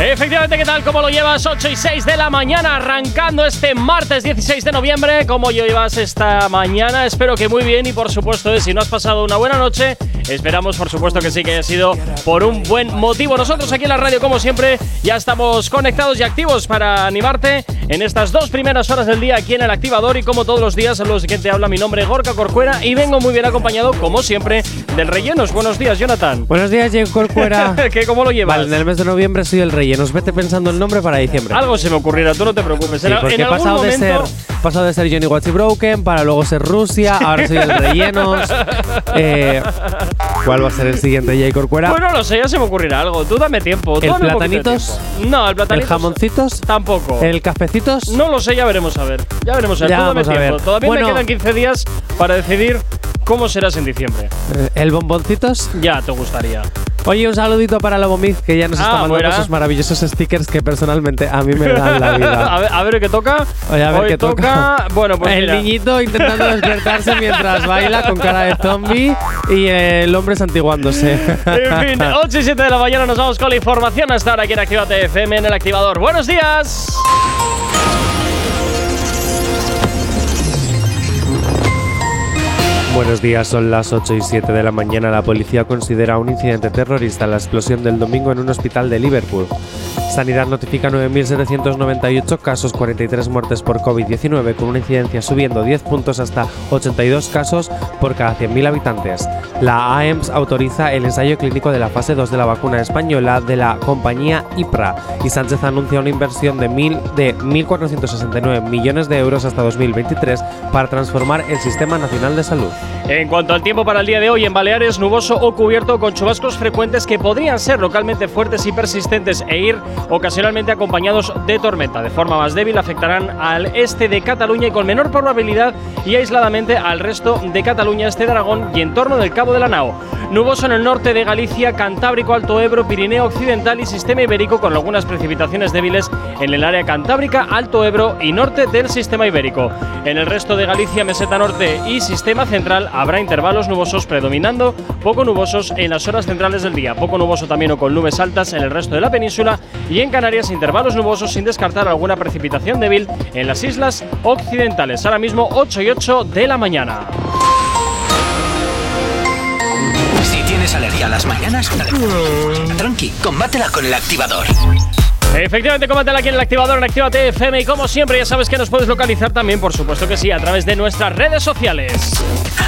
Efectivamente, ¿qué tal? ¿Cómo lo llevas? 8 y 6 de la mañana, arrancando este martes 16 de noviembre. ¿Cómo llevas esta mañana? Espero que muy bien y por supuesto, si no has pasado una buena noche, esperamos por supuesto que sí que haya sido por un buen motivo. Nosotros aquí en la radio, como siempre, ya estamos conectados y activos para animarte en estas dos primeras horas del día aquí en el activador y como todos los días, a los que te habla mi nombre es Gorka Corcuera y vengo muy bien acompañado, como siempre, del Rellenos. Buenos días, Jonathan. Buenos días, Diego Corcuera. ¿Qué, ¿Cómo lo llevas? Vale, en el mes de noviembre soy el Rellenos. Vete pensando el nombre para diciembre. Algo se me ocurrirá, tú no te preocupes. Sí, porque en he algún pasado de, ser, momento- pasado de ser Johnny Watts y Broken para luego ser Rusia, ahora soy el Rellenos. Eh, ¿Cuál va a ser el siguiente, J. Corcuera? Pues no lo sé, ya se me ocurrirá algo. Tú dame tiempo. tú ¿El dame platanitos? tiempo. No, el ¿El platanitos. jamoncitos? Tampoco. ¿El cafecitos? No lo sé, ya veremos a ver. Ya veremos a ver. Ya Tú dame vamos a tiempo. ver. Todavía Bueno. me quedan 15 días para decidir cómo serás en diciembre. Eh, ¿El bomboncitos? Ya te gustaría. Oye, un saludito para Lobomiz, que ya nos Ah, está mandando buena. esos maravillosos stickers que personalmente a mí me dan la a, vida. ver, a ver qué toca. Oye, a ver Hoy qué toca. Bueno, pues el mira. niñito intentando despertarse mientras baila con cara de zombie y el hombre santiguándose. En fin, 8 y 7 de la mañana nos vamos con la información hasta ahora aquí en Actívate FM en el activador. ¡Buenos días! Buenos días, son las 8 y 7 de la mañana. La policía considera un incidente terrorista la explosión del domingo en un hospital de Liverpool. Sanidad notifica 9.798 casos, 43 muertes por COVID-19, con una incidencia subiendo 10 puntos hasta 82 casos por cada 100.000 habitantes. La AEMS autoriza el ensayo clínico de la fase 2 de la vacuna española de la compañía IPRA y Sánchez anuncia una inversión de, mil, de 1.469 millones de euros hasta 2023 para transformar el Sistema Nacional de Salud. En cuanto al tiempo para el día de hoy, en Baleares, nuboso o cubierto con chubascos frecuentes que podrían ser localmente fuertes y persistentes e ir ocasionalmente acompañados de tormenta. De forma más débil afectarán al este de Cataluña y con menor probabilidad y aisladamente al resto de Cataluña, este de Aragón y en torno del Cabo de la Nao. Nuboso en el norte de Galicia, Cantábrico, Alto Ebro, Pirineo Occidental y Sistema Ibérico con algunas precipitaciones débiles en el área cantábrica, Alto Ebro y norte del Sistema Ibérico. En el resto de Galicia, Meseta Norte y Sistema Central habrá intervalos nubosos predominando, poco nubosos en las horas centrales del día, poco nuboso también o con nubes altas en el resto de la península y en Canarias intervalos nubosos sin descartar alguna precipitación débil en las islas occidentales. Ahora mismo 8 y 8 de la mañana. Si tienes alergia a las mañanas, tranqui, combátela con El Activador. Efectivamente, combátela aquí en el activador en Actívate FM y como siempre ya sabes que nos puedes localizar también, por supuesto que sí, a través de nuestras redes sociales.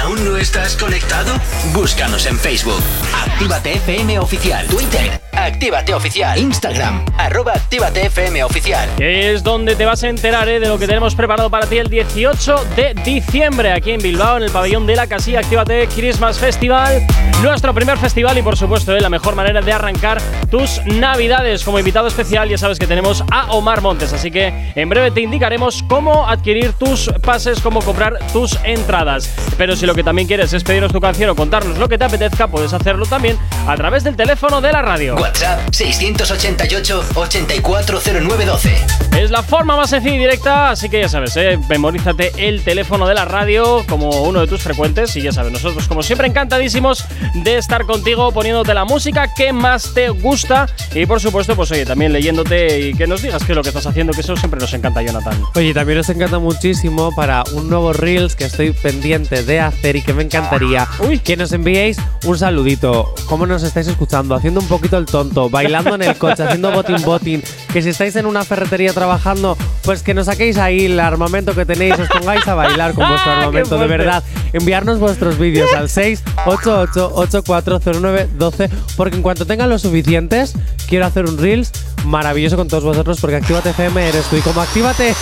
¿Aún no estás conectado? Búscanos en Facebook. Actívate FM Oficial. Twitter. Actívate Oficial. Instagram. Arroba Actívate FM Oficial. Es donde te vas a enterar eh, de lo que tenemos preparado para ti el 18 de diciembre aquí en Bilbao, en el pabellón de la Casilla Actívate Christmas Festival. Nuestro primer festival y por supuesto eh, la mejor manera de arrancar tus navidades. Como invitado especial ya sabes que tenemos a Omar Montes, así que en breve te indicaremos cómo adquirir tus pases, cómo comprar tus entradas. Pero si lo que también quieres es pedirnos tu canción o contarnos lo que te apetezca, puedes hacerlo también a través del teléfono de la radio. WhatsApp 688-840912. Es la forma más sencilla y directa, así que ya sabes, ¿eh? memorízate el teléfono de la radio como uno de tus frecuentes y ya sabes, nosotros como siempre encantadísimos de estar contigo poniéndote la música que más te gusta y por supuesto, pues oye, también y que nos digas qué es lo que estás haciendo, que eso siempre nos encanta, Jonathan. Oye, también nos encanta muchísimo para un nuevo Reels que estoy pendiente de hacer y que me encantaría Uy. que nos enviéis un saludito. ¿Cómo nos estáis escuchando? Haciendo un poquito el tonto, bailando en el coche, haciendo botín botín. Que si estáis en una ferretería trabajando, pues que nos saquéis ahí el armamento que tenéis, os pongáis a bailar con vuestro ¡Ah, qué armamento, de verdad. Enviarnos vuestros vídeos al 688-840912 porque en cuanto tengan los suficientes, quiero hacer un Reels maravilloso con todos vosotros porque Actívate FM eres tú y como Actívate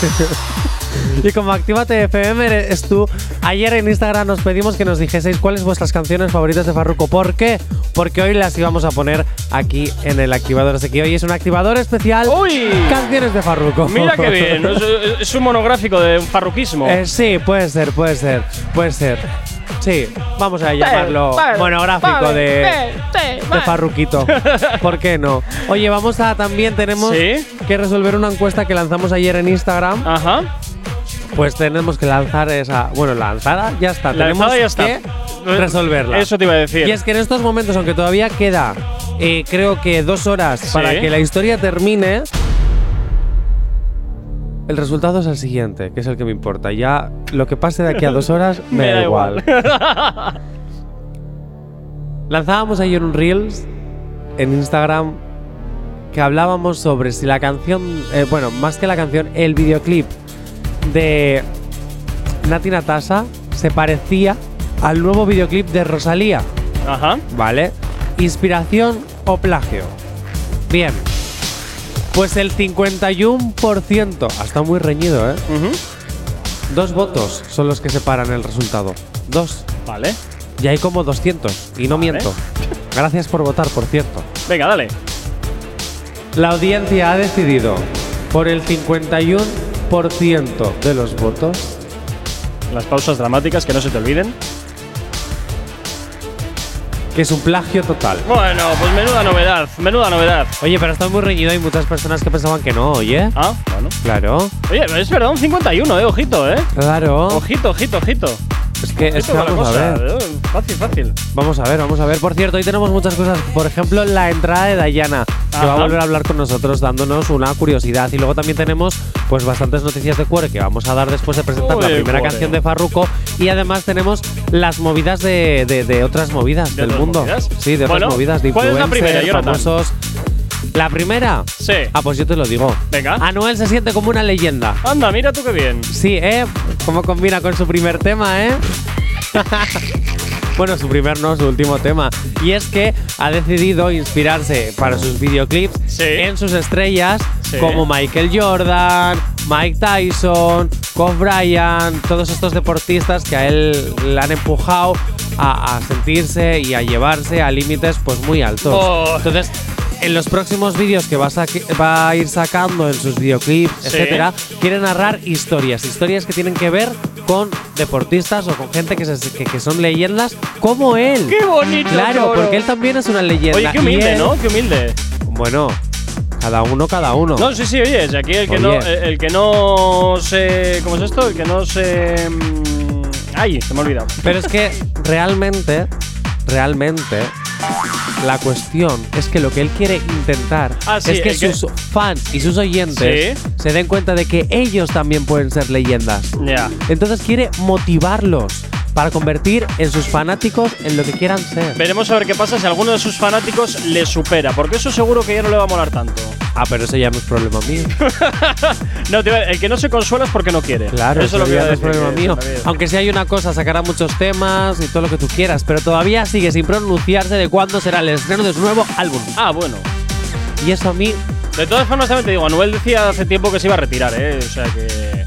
y como Actívate FM eres tú, ayer en Instagram nos pedimos que nos dijeseis cuáles vuestras canciones favoritas de Farruko. ¿Por qué? Porque hoy las íbamos a poner aquí en el activador. Así que hoy es un activador especial. ¡Uy! Canciones de Farruko. Mira qué bien, es, es un monográfico de farruquismo. Eh, sí, puede ser, puede ser, puede ser. Sí, vamos a llamarlo vale, monográfico vale, de, de. Farruquito. ¿Por qué no? Oye, vamos a también tenemos Sí. que resolver una encuesta que lanzamos ayer en Instagram. Ajá. Pues tenemos que lanzar esa. Bueno, lanzada ya está. La tenemos lanzada ya está. que resolverla. Eso te iba a decir. Y es que en estos momentos, aunque todavía queda, eh, creo que dos horas Sí. para que la historia termine, el resultado es el siguiente, que es el que me importa. Ya lo que pase de aquí a dos horas me, da igual. Lanzábamos ayer un Reels en Instagram que hablábamos sobre si la canción, eh, bueno, más que la canción, el videoclip de Nati Natasha se parecía al nuevo videoclip de Rosalía. Ajá. ¿Vale? Inspiración o plagio. Bien. Pues el 51%, hasta muy reñido, ¿eh? Dos votos son los que separan el resultado. Dos. Vale. Y hay como 200. Y no Vale. miento. Gracias por votar, por cierto. Venga, dale. La audiencia ha decidido por el 51% de los votos Las pausas dramáticas que no se te olviden. Que es un plagio total. Bueno, pues menuda novedad, menuda novedad. Oye, pero está muy reñido. Hay muchas personas que pensaban que no, oye. Ah, bueno. Claro. Oye, es verdad, un 51, eh, ojito, eh. Claro. Ojito, ojito, ojito. Es que, es vamos a ver. Fácil, fácil. Vamos a ver, vamos a ver. Por cierto, hoy tenemos muchas cosas. Por ejemplo, la entrada de Dayana, que va a volver a hablar con nosotros dándonos una curiosidad. Y luego también tenemos pues bastantes noticias de Cuore que vamos a dar después de presentar la primera Cuore. canción de Farruko. Y además tenemos las movidas de, de- de otras movidas ¿De del otras mundo. movidas? Sí, de otras Bueno, movidas. De ¿cuál es la primera, influencers, famosos. La primera. Sí. Ah, pues yo te lo digo. Venga. Anuel se siente como una leyenda. Anda, mira tú qué bien. Sí, ¿eh? ¿Cómo combina con su primer tema, eh? bueno, su primer no, su último tema. Y es que ha decidido inspirarse para sus videoclips Sí. en sus estrellas Sí. como Michael Jordan, Mike Tyson, Kobe Bryant, todos estos deportistas que a él le han empujado a, a sentirse y a llevarse a límites pues muy altos. Oh. Entonces, en los próximos vídeos que va a, saqui- va a ir sacando en sus videoclips, Sí. etcétera, quiere narrar historias, historias que tienen que ver con deportistas o con gente que, se- que- que son leyendas como él. ¡Qué bonito! Claro, toro! porque él también es una leyenda. Oye, qué humilde, él- ¿no? Qué humilde. Bueno, cada uno, cada uno. No, sí, sí, oye, si aquí el que, Oye. no, el, el que no se. ¿Cómo es esto? El que no se. mm, Ay, se me ha olvidado. Pero es que realmente, realmente, la cuestión es que lo que él quiere intentar Ah, sí, es que sus fans y sus oyentes Sí. se den cuenta de que ellos también pueden ser leyendas. Entonces quiere motivarlos para convertir en sus fanáticos en lo que quieran ser. Veremos a ver qué pasa si alguno de sus fanáticos le supera, porque eso seguro que ya no le va a molar tanto. Ah, pero eso ya no es problema mío. No, a- el que no se consuela es porque no quiere. Claro, eso es lo que ya no es problema mío. Aunque si hay una cosa, sacará muchos temas y todo lo que tú quieras, pero todavía sigue sin pronunciarse de cuándo será el estreno de su nuevo álbum. Ah, bueno. Y eso a mí De todas formas, también te digo, Anuel decía hace tiempo que se iba a retirar, ¿eh? O sea que.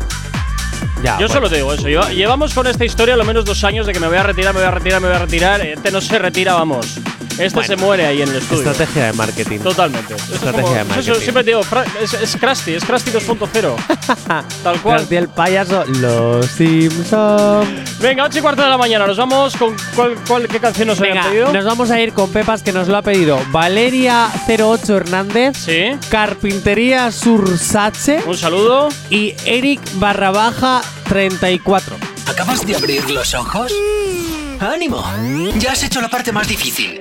Ya. Yo bueno. solo te digo eso. Lleva- llevamos con esta historia lo menos dos años de que me voy a retirar, me voy a retirar, me voy a retirar. Este no se retira, vamos. Este Bueno. se muere ahí en el estudio. Estrategia de marketing. Totalmente. Esto Estrategia como- de pues eso, marketing. siempre te digo, es, es Krusty, es Krusty 2.0. Tal cual. Krusty el payaso, los Simpsons. Venga, 8 y cuarto de la mañana, nos vamos con cuál, cuál- qué canción nos habían Venga, pedido. nos vamos a ir con Pepas que nos lo ha pedido Valeria08 Hernández, Sí, Carpintería Sursache un saludo. y Eric barra baja 34. ¿Acabas de abrir los ojos? ¡Ánimo! Ya has hecho la parte más difícil.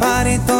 Vacilando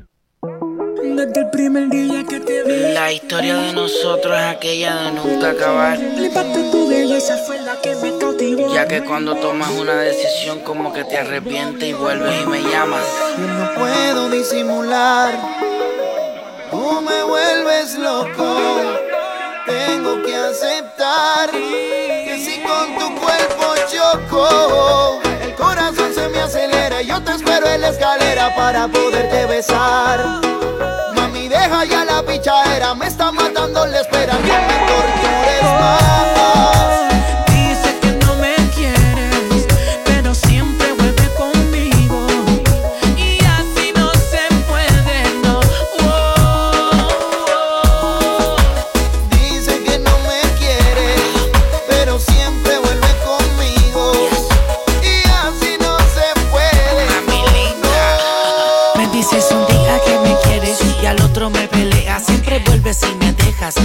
desde el primer día que te vi. La historia de nosotros es aquella de nunca acabar. Tu belleza fue la que me cautivó. Ya que cuando tomas una decisión, como que te arrepientes y vuelves y me llamas. Yo no puedo disimular. Tú me vuelves loco. Tengo que aceptar que si con tu cuerpo choco, escalera para poderte besar deja ya la pichadera, me está matando la espera, me tortures más.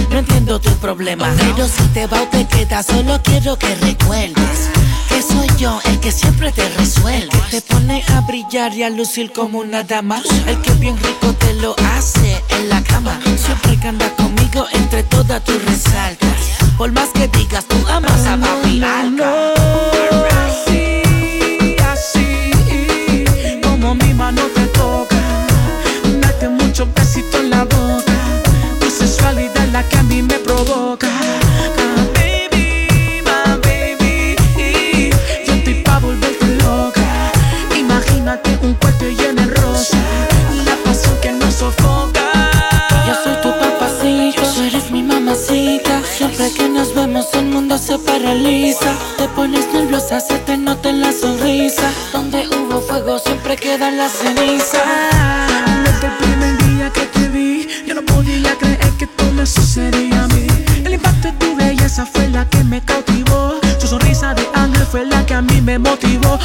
No entiendo tu problema. Pero si te va o te queda, solo quiero que recuerdes que soy yo el que siempre te resuelve. te pone a brillar y a lucir como una dama. El que bien rico te lo hace en la cama. Siempre que anda conmigo, entre todas tus resaltas. Por más que digas, tú amas a papi alca. Así, así, como mi mano te toca. Date mucho besito en la boca que a mí me provoca. baby, my baby. Yo estoy pa' volverte loca. Imagínate un cuarto lleno de rosa. La pasión que nos sofoca. Yo soy tu papacito, eres mi mamacita. Siempre que nos vemos el mundo se paraliza. Te pones nerviosa, se te nota en la sonrisa. Donde hubo fuego siempre queda la ceniza. Sucedía a mí. El impacto de tu belleza fue la que me cautivó. Tu sonrisa de ángel fue la que a mí me motivó.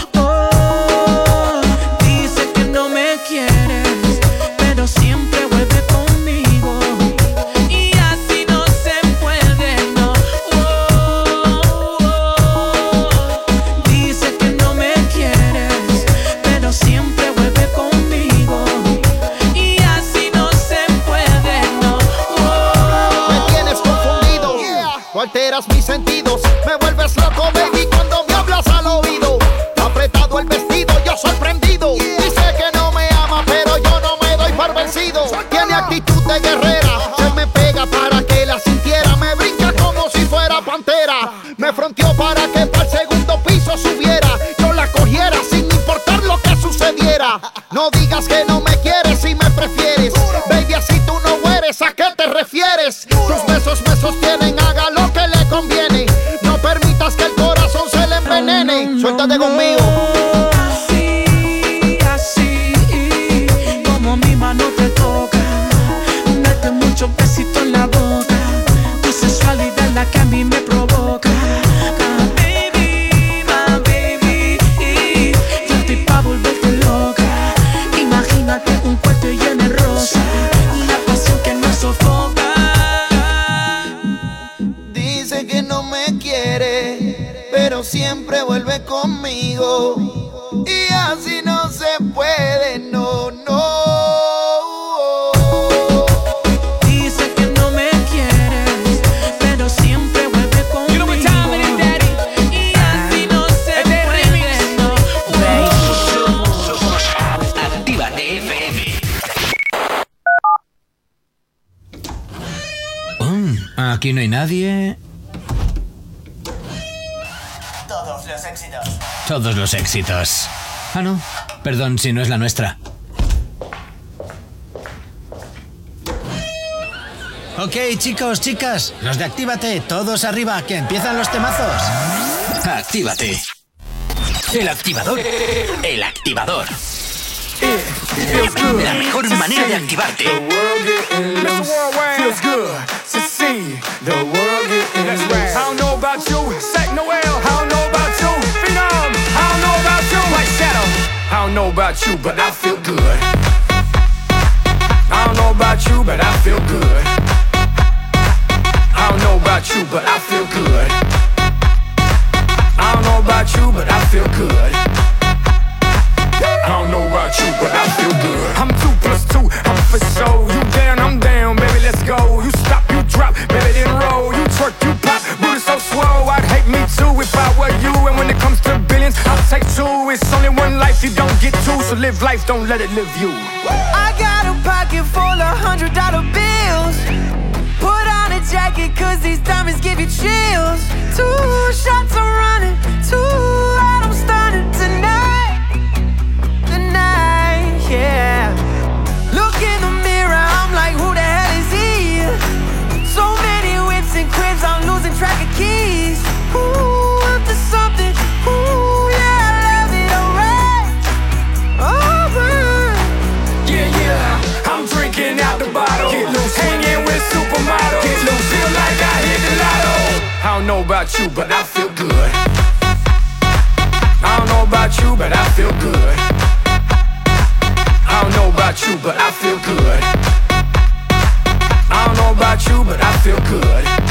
Nadie. Todos los éxitos. Todos los éxitos. Ah, no. Perdón si no es la nuestra. Ok, chicos, chicas, los de Actívate, todos arriba, que empiezan los temazos. Actívate. El activador. El activador. La mejor manera de activarte. Mr. Worldwide feels good to see the world getting That's right. I don't know about you, Sack Noel. I don't know about you, Phenom. I don't know about you, White Shadow. I don't know about you, but I feel good. I don't know about you, but I feel good. Life, don't let it live you. I got a pocket full of hundred dollar bills. Put on a jacket, cause these diamonds give you chills. But I feel good. I don't know about you, but I feel good. I don't know about you, but I feel good. I don't know about you, but I feel good.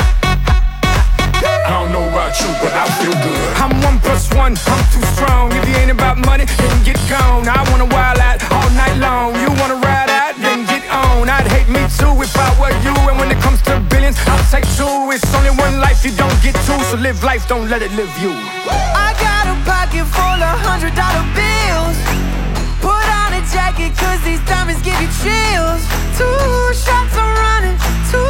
Life, you don't get to, So live life, don't let it live you. I got a pocket full of hundred dollar bills. Put on a jacket, cause these diamonds give you chills. Two shots I'm running, two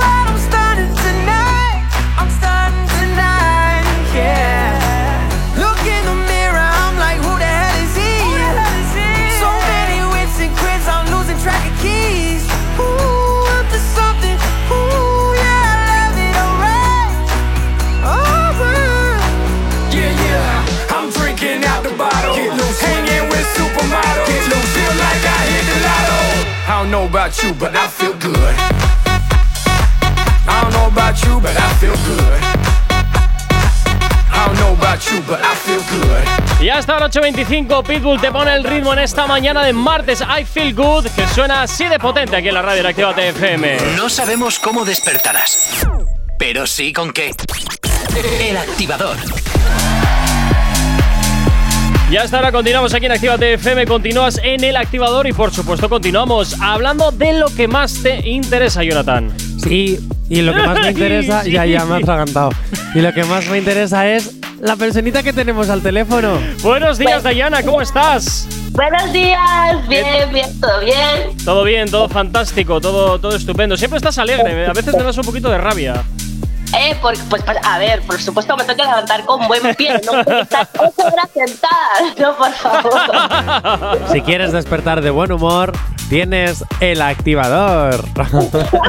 out I'm stunning tonight. I'm stunning tonight, yeah. Look in the mirror, I'm like, who the hell is he? So many whips and cribs, I'm losing track of keys. I don't know about you, but I feel good. I don't know about you, but I feel good. I don't know about you, but I feel good. Y hasta ahora 8.25, Pitbull te pone el ritmo en esta mañana de martes. I Feel Good, que suena así de potente aquí en la radio de Activa TFM. No sabemos cómo despertarás, pero sí con qué. El activador. Y hasta ahora continuamos aquí en Activa TFM, continúas en el activador y por supuesto continuamos hablando de lo que más te interesa, Jonathan. Sí, Y lo que más me interesa, ya, ya me ha atragantado. Y lo que más me interesa es la personita que tenemos al teléfono. Buenos días, Dayana, ¿cómo estás? Buenos días, bien, bien, todo bien. Todo bien, todo fantástico, todo, todo estupendo. Siempre estás alegre, a veces me das un poquito de rabia. Eh, por- pues, a ver, por supuesto me tengo que levantar con buen pie, no puedo estar ocho horas sentada, no, por favor. Si quieres despertar de buen humor, tienes el activador.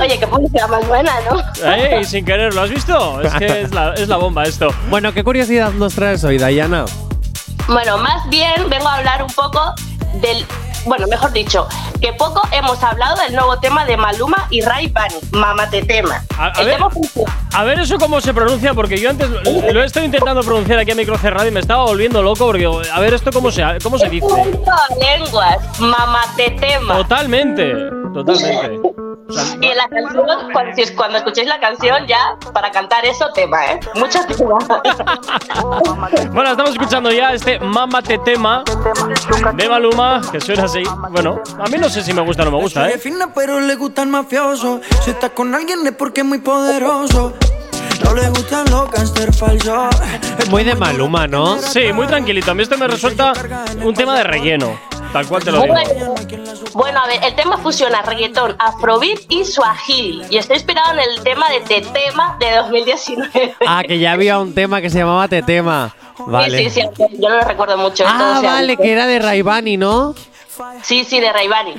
Oye, qué publicidad más buena, ¿no? Eh, y sin querer, ¿lo has visto? Es que es la, es la bomba esto. bueno, ¿qué curiosidad nos traes hoy, Dayana? Bueno, más bien vengo a hablar un poco del. Bueno, mejor dicho, que poco hemos hablado del nuevo tema de Maluma y Ray Bunny, Mamate Tema. A, ver, tema a ver eso cómo se pronuncia, porque yo antes lo, lo he estado intentando pronunciar aquí a micro cerrado y me estaba volviendo loco, porque a ver esto cómo se, cómo se dice. Lenguas, Mamate Tema. Totalmente, totalmente. Y en la canción, cuando, si cuando escuchéis la canción, ya para cantar eso, tema, ¿eh? Mucho tema. Bueno, estamos escuchando ya este Mamate Tema de Maluma, que suena así. Bueno, a mí no sé si me gusta o no me gusta, ¿eh? fina, pero le gusta el mafioso. Si está con alguien es porque es muy poderoso. No le gustan los gangster falsos. Muy de Maluma, ¿no? Sí, muy tranquilito. A mí esto me resulta un tema de relleno. Tal cual te lo digo. Bueno, bueno, a ver, el tema fusiona reggaetón, afrobeat y swahili. Y está inspirado en el tema de Tetema de 2019. Ah, que ya había un tema que se llamaba Tetema. Vale. Sí, sí, sí, yo no lo recuerdo mucho. Ah, entonces, vale, que era de Raibani, ¿no? Sí, sí, de Raibani.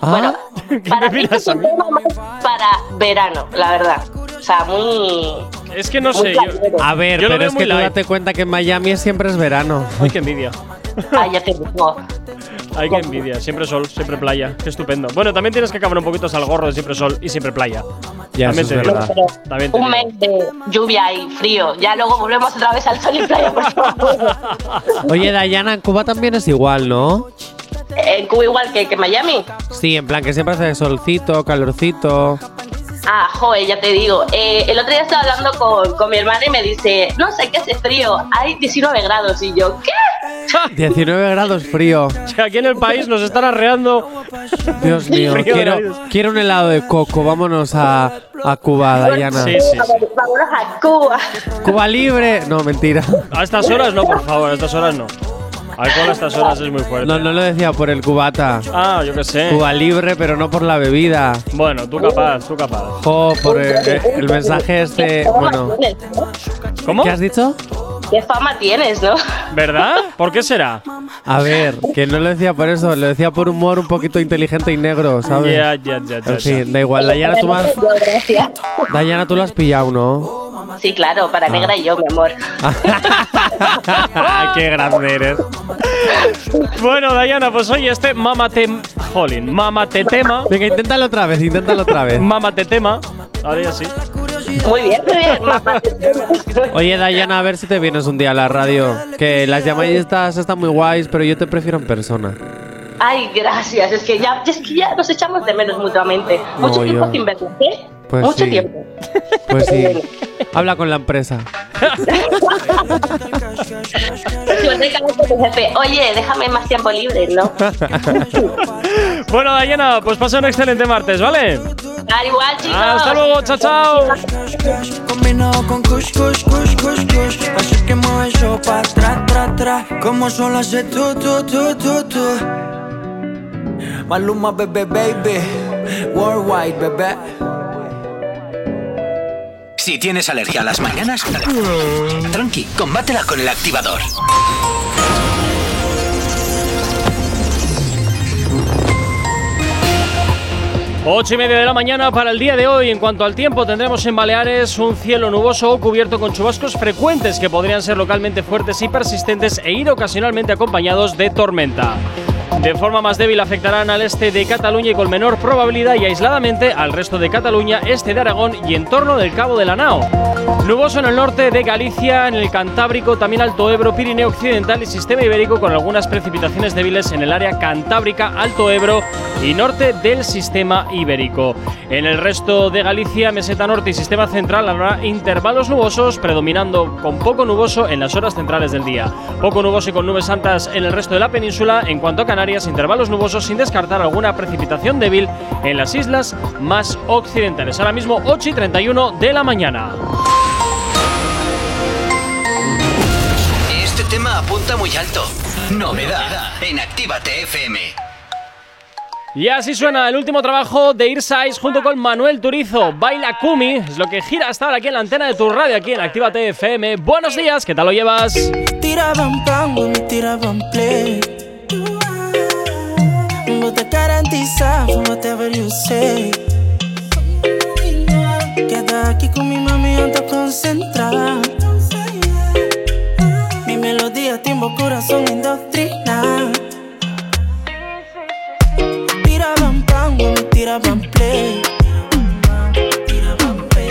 Ah, Para mí es un tema más para verano, la verdad. O sea, muy... Es que no muy sé, yo. a ver, Yo pero es que tú date cuenta que en Miami siempre es verano. Ay, qué envidia. Ay, ya te digo. Ay, qué envidia. Siempre sol, siempre playa. Qué estupendo. Bueno, también tienes que cambiar un poquito al gorro de siempre sol y siempre playa. Ya, También eso te es verdad. También un mes de lluvia y frío. Ya luego volvemos otra vez al sol y playa, por favor. Oye, Dayana, en Cuba también es igual, ¿no? En Cuba igual que, que Miami. Sí, en plan que siempre hace solcito, calorcito. Ah, joder, ya te digo. Eh, el otro día estaba hablando con, con mi hermana y me dice, no sé qué hace frío, hay 19 grados. Y yo, ¿qué? 19 grados frío. Aquí en el país nos están arreando. Dios mío, quiero, quiero un helado de coco. Vámonos a, a Cuba, Dayana. Sí, sí, sí. Vámonos a Cuba. Cuba libre. No, mentira. A estas horas no, por favor, a estas horas no. Alcohol a estas horas es muy fuerte. No, no lo decía por el cubata. Ah, yo qué sé. Cuba libre, pero no por la bebida. Bueno, tú capaz, tú capaz. Jo, por el, el mensaje este. ¿Qué fama Bueno? ¿Cómo? ¿qué has dicho? ¿Qué fama tienes, no? ¿Verdad? ¿Por qué será? A ver, que no lo decía por eso, lo decía por humor un poquito inteligente y negro, ¿sabes? Ya, ya, ya, ya. En fin, ya. da igual. Dayana, tú, gracias. Dayana, tú lo has pillado, ¿no? Sí, claro, para negra y yo, mi amor. Ay, qué grande eres. Bueno, Dayana, pues oye, este mamate. Jolín, mamate tema. Venga, inténtalo otra vez, inténtalo otra vez. Mamate tema. Ahora ya sí. Muy bien, muy bien. Oye, Dayana, a ver si te vienes un día a la radio. Que las llamadistas están muy guays, pero yo te prefiero en persona. Ay, gracias. Es que ya, es que ya nos echamos de menos mutuamente. Mucho No, tiempo yo- sin vernos, ¿eh? Pues Mucho sí. tiempo. Pues sí. Habla con la empresa. Oye, déjame más tiempo libre, ¿no? Bueno, Dayana, pues pasa un excelente martes, ¿vale? Al igual, chicos. Hasta luego, chao, chao. Combinado con kush, kush, kush, kush, kush Así que mueve eso pa' atrás, tra, tra Como solo hace tú, tú, tú, tú, tú Maluma, bebé, baby Worldwide, bebé Si tienes alergia a las mañanas, tranqui, combátela con el activador. Ocho y media de la mañana para el día de hoy. En cuanto al tiempo, tendremos en Baleares un cielo nuboso cubierto con chubascos frecuentes que podrían ser localmente fuertes y persistentes e ir ocasionalmente acompañados de tormenta. De forma más débil afectarán al este de Cataluña y con menor probabilidad y aisladamente al resto de Cataluña, este de Aragón y en torno del Cabo de la Nao. Nuboso en el norte de Galicia, en el Cantábrico, también Alto Ebro, Pirineo Occidental y Sistema Ibérico con algunas precipitaciones débiles en el área Cantábrica, Alto Ebro y norte del Sistema Ibérico. En el resto de Galicia, Meseta Norte y Sistema Central habrá intervalos nubosos predominando con poco nuboso en las horas centrales del día. Poco nuboso y con nubes altas en el resto de la península. En cuanto a Canarias, intervalos nubosos sin descartar alguna precipitación débil en las islas más occidentales. Ahora mismo 8 y 31 de la mañana. Este tema apunta muy alto. Novedad en Actívate FM. Y así suena el último trabajo de Irsais junto con Manuel Turizo. Baila Kumi, es lo que gira hasta ahora aquí en la antena de tu radio, aquí en Actívate FM. Buenos días, ¿qué tal lo llevas? Tiraban pan, tiraban play. Vos te garantizas, whatever you say. Queda aquí con mi mami, ando concentrada. Mi melodía, timbo, corazón indoctrina. Tiraban pan, me tiraban play.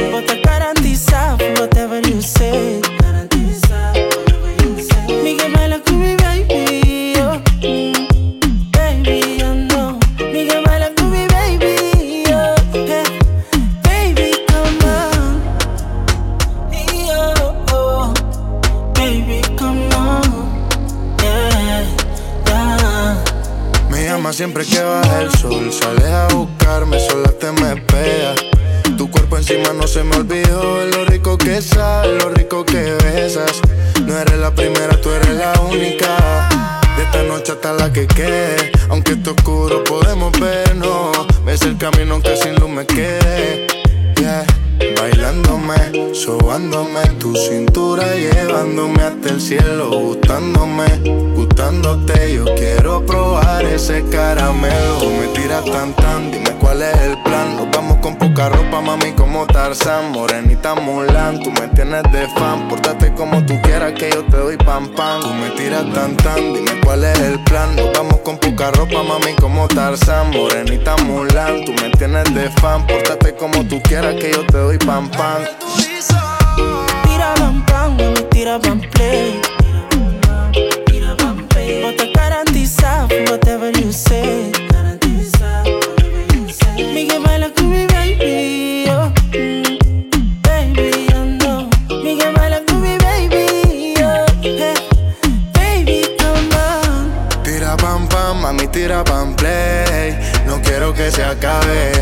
Vos te garantizas, whatever you say. Siempre que baja el sol. Sales a buscarme, sola te me espera. Tu cuerpo encima no se me olvidó. Lo rico que sabes, lo rico que besas. No eres la primera, tú eres la única. De esta noche hasta la que quede. Aunque esté oscuro, podemos vernos. Ves el camino aunque sin luz me quede. Yeah. Bailándome, sobándome tu cintura, llevándome hasta el cielo, gustándome, gustándote. Yo quiero probar ese caramelo. Me tiras tan tan, dime cuál es el plan. Nos vamos con poca ropa, mami, como Tarzán, morenita Mulan. Tú me tienes de fan, pórtate como tú que yo te doy pam pam. Tú me tiras tan tan, dime cuál es el plan. Nos vamos con poca ropa, mami, como Tarzán, morenita Mulan. Tú me tienes de fan, pórtate como tú quieras que yo te doy pam pam. Tiraban pan, me tiraban play. Vos te garantizas, whatever you say.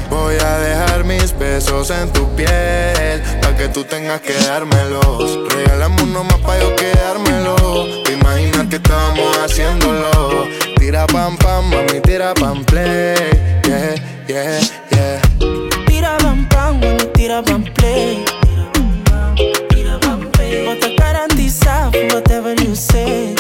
Voy a dejar mis besos en tu piel. Pa' que tú tengas que dármelos. Regálame uno más pa' yo quedármelo. Te imaginas que estábamos haciéndolo. Tira pam pam, mami, tira pam play. Yeah, yeah, yeah. Tiraban pan, me tiraban play. Vos te garantizas, whatever you say.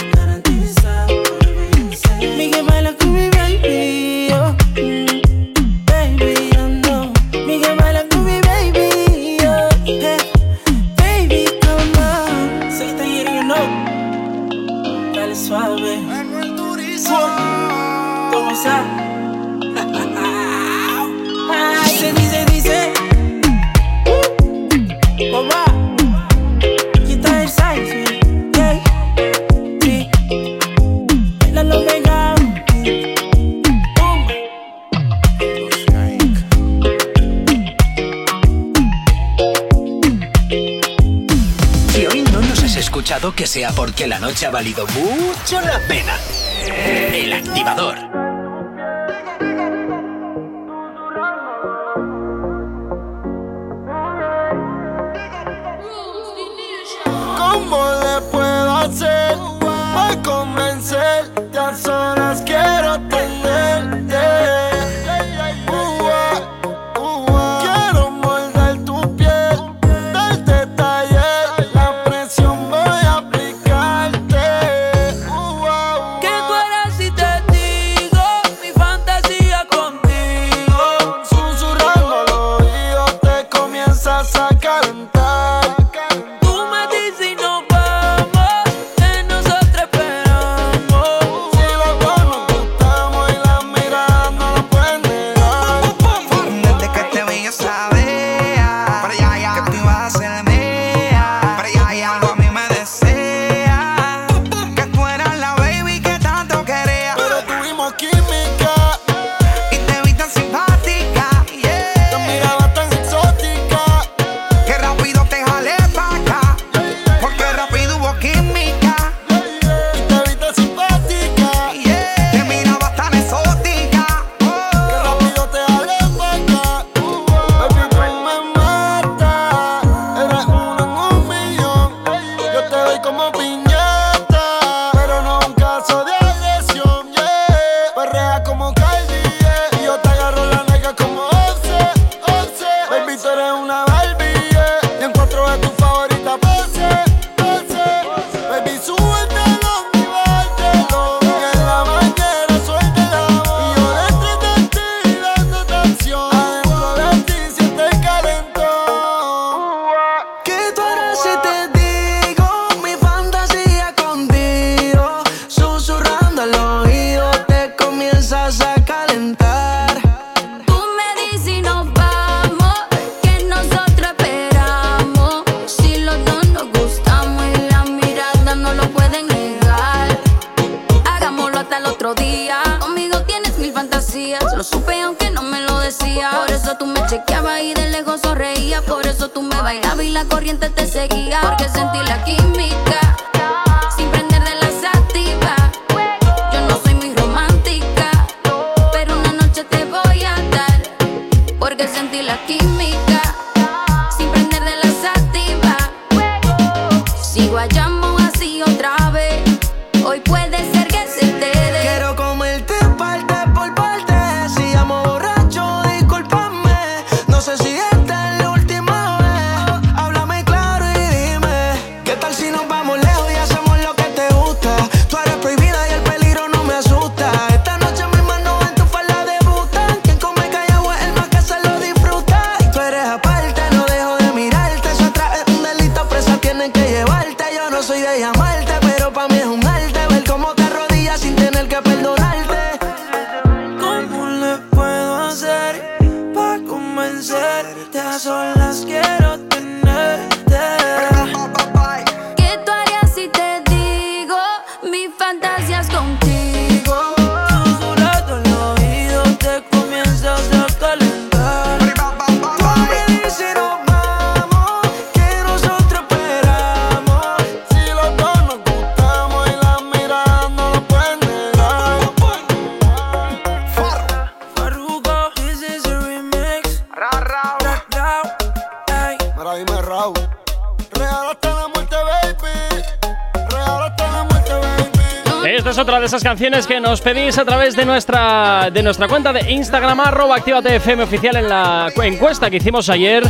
Que nos pedís a través de nuestra, de nuestra cuenta de Instagram, arroba FM oficial en la cu- encuesta que hicimos ayer.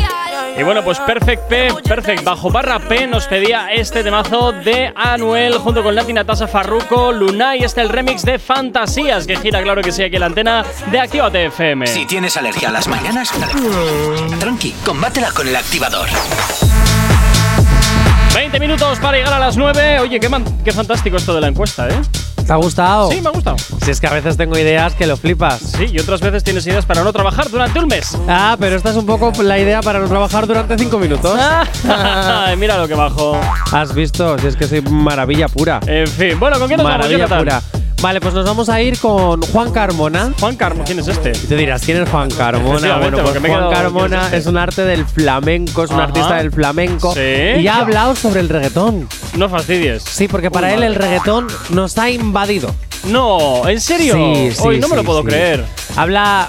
Y bueno, pues Perfect P, Perfect bajo barra P nos pedía este temazo de Anuel junto con Nati Natasha Farruko, Luna y este el remix de Fantasías que gira, claro que sí, aquí en la antena de Actívate FM. Si tienes alergia a las mañanas, tranqui, combátela con el activador. 20 minutos para llegar a las 9. Oye, qué, qué fantástico esto de la encuesta, ¿eh? ¿Te ha gustado? Sí, me ha gustado. Si es que a veces tengo ideas que lo flipas. Sí, y otras veces tienes ideas para no trabajar durante un mes. Ah, pero esta es un poco la idea para no trabajar durante cinco minutos. Ay, mira lo que bajo. Has visto, si es que soy maravilla pura. En fin, bueno, ¿con quién nos vamos, Maravilla Jonathan? pura. Vale, pues nos vamos a ir con Juan Carmona. Juan Carmona, ¿quién es este? Y te dirás, ¿quién es Juan Carmona? Bueno, pues me Juan Carmona ¿quién es este? es un arte del flamenco, es un artista del flamenco. Sí. Y ha hablado sobre el reggaetón. No fastidies. Sí, porque para Uy, él el reggaetón nos ha invadido. No, ¿en serio? Sí, sí, Hoy no me lo puedo creer. Habla.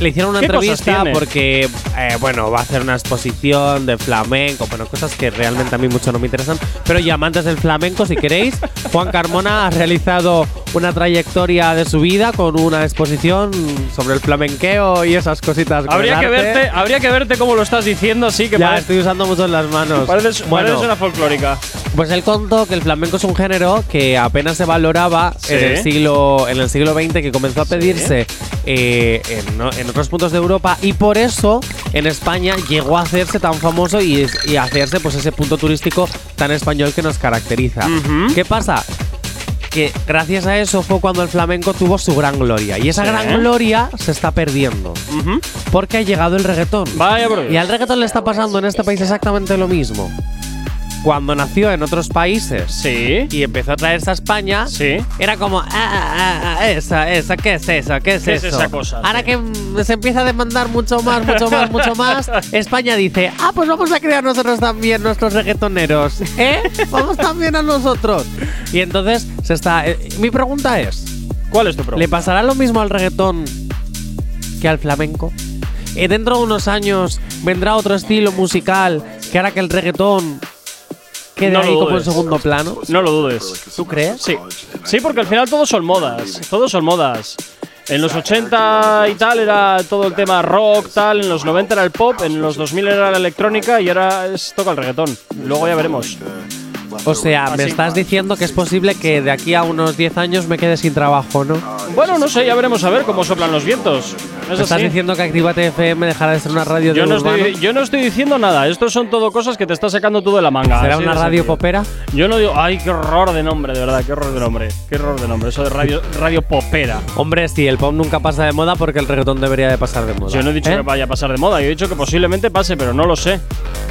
Le hicieron una ¿Qué cosas entrevista porque, eh, bueno, va a hacer una exposición de flamenco, bueno, cosas que realmente a mí mucho no me interesan, pero ya amantes del flamenco, si queréis, Juan Carmona ha realizado una trayectoria de su vida con una exposición sobre el flamenqueo y esas cositas. Habría que verte, habría que verte cómo lo estás diciendo, así que Ya estoy usando mucho las manos. pareces, bueno, pareces una folclórica. pues él contó que el flamenco es un género que apenas se valoraba Sí. en, el siglo, en el siglo XX, que comenzó a pedirse eh, en, en otros puntos de Europa y por eso en España llegó a hacerse tan famoso y, y a hacerse pues ese punto turístico tan español que nos caracteriza. ¿Qué pasa? Que gracias a eso fue cuando el flamenco tuvo su gran gloria. Y esa Sí. gran gloria se está perdiendo. Porque ha llegado el reggaetón. Vaya Y al reggaetón le está pasando en este país exactamente lo mismo. Cuando nació en otros países Sí. y empezó a traerse a España, Sí. era como, ah, ah, ah, esa, esa, ¿qué es eso? ¿Qué es ¿Qué es esa cosa? Ahora Sí. que se empieza a demandar mucho más, mucho más, mucho más, España dice, ah, pues vamos a crear nosotros también nuestros reggaetoneros, ¿eh? Vamos también a nosotros. Y entonces se está. eh, mi pregunta es: ¿Cuál es tu ¿le problema? pasará lo mismo al reggaetón que al flamenco? ¿Y dentro de unos años vendrá otro estilo musical que hará que el reggaetón quede No lo ahí como en dudes. segundo plano? No lo dudes. ¿Tú crees? Sí. Sí, porque al final todos son modas. Todos son modas. En los 80 y tal era todo el tema rock, tal. En los 90 era el pop. En los 2000 era la electrónica y ahora es, toca el reggaetón. Luego ya veremos. O sea, me estás diciendo que es posible que de aquí a unos 10 años me quede sin trabajo, ¿no? Bueno, no sé, ya veremos a ver cómo soplan los vientos. ¿Me Es estás así. diciendo que Actívate FM dejará de ser una radio Yo de no, urbano? estoy, yo no estoy diciendo nada. Estos son todo cosas que te está sacando tú de la manga. ¿Será una radio popera? Yo no digo. Ay, qué horror de nombre, de verdad. Qué horror de nombre. Qué horror de nombre. Eso de radio, radio popera. Hombre, sí, el pop nunca pasa de moda porque el reggaetón debería de pasar de moda. Yo no he dicho ¿Eh? que vaya a pasar de moda. Yo he dicho que posiblemente pase, pero no lo sé.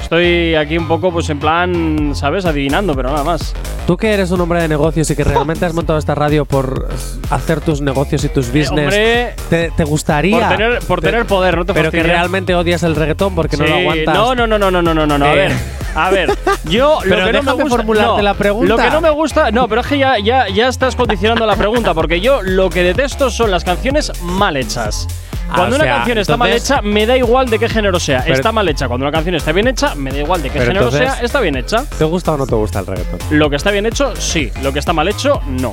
Estoy aquí un poco, pues en plan, ¿sabes? Adivinando, mundo, pero nada más. Tú que eres un hombre de negocios y que realmente has montado esta radio por hacer tus negocios y tus eh, business, eh, hombre, te, te, gustaría por tener, por tener te, poder, no te Pero que realmente odias el reggaetón porque sí. no lo aguantas. No, no, no, no, no, no, no, no. Eh. A ver, a ver, yo lo pero que no me gusta formularte no, la pregunta. Lo que no me gusta, no, pero es que ya, ya, ya estás condicionando la pregunta porque yo lo que detesto son las canciones mal hechas. Cuando o una canción está mal hecha, me da igual de qué género sea. Pero- está mal hecha. Cuando una canción está bien hecha, me da igual de qué género entonces- sea, está bien hecha. ¿Te gusta o no te gusta el reggaetón? Lo que está bien hecho, sí. Lo que está mal hecho, no.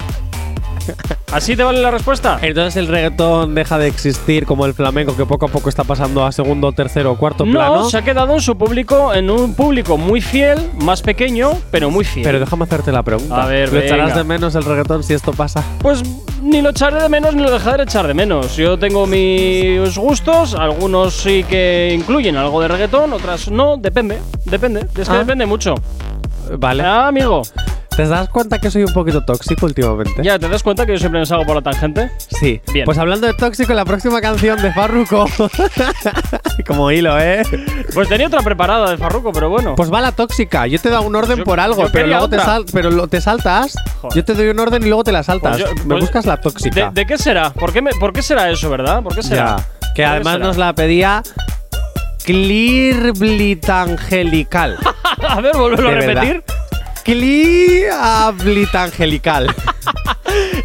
¿Así te vale la respuesta? Entonces el reggaetón deja de existir como el flamenco que poco a poco está pasando a segundo, tercero o cuarto No, plano. se ha quedado en su público, en un público muy fiel, más pequeño, pero muy fiel. Pero déjame hacerte la pregunta. A ver, ¿Lo echarás de menos el reggaetón si esto pasa? Pues ni lo echaré de menos ni lo dejaré de echar de menos. Yo tengo mis gustos, algunos sí que incluyen algo de reggaetón, otras no, depende, depende, es que Ah. depende mucho. Vale. Ah, amigo. ¿Te das cuenta que soy un poquito tóxico últimamente? Ya, ¿te das cuenta que yo siempre me salgo por la tangente? Sí. Bien. Pues hablando de tóxico, la próxima canción de Farruko. como hilo, ¿eh? Pues tenía otra preparada de Farruko, pero bueno. Pues va la tóxica. Yo te doy un orden Yo- por algo, pero luego te, sal- pero lo- te saltas. Joder. Yo te doy un orden y luego te la saltas. Pues yo- Me pues- buscas la tóxica. ¿De, de qué será? ¿Por qué, me- ¿Por qué será eso, verdad? ¿Por qué será? Ya. Que ¿Por qué además será? nos la pedía Clirblitangelical. A ver, vuelvo a verdad. Repetir. Clirblitangelical.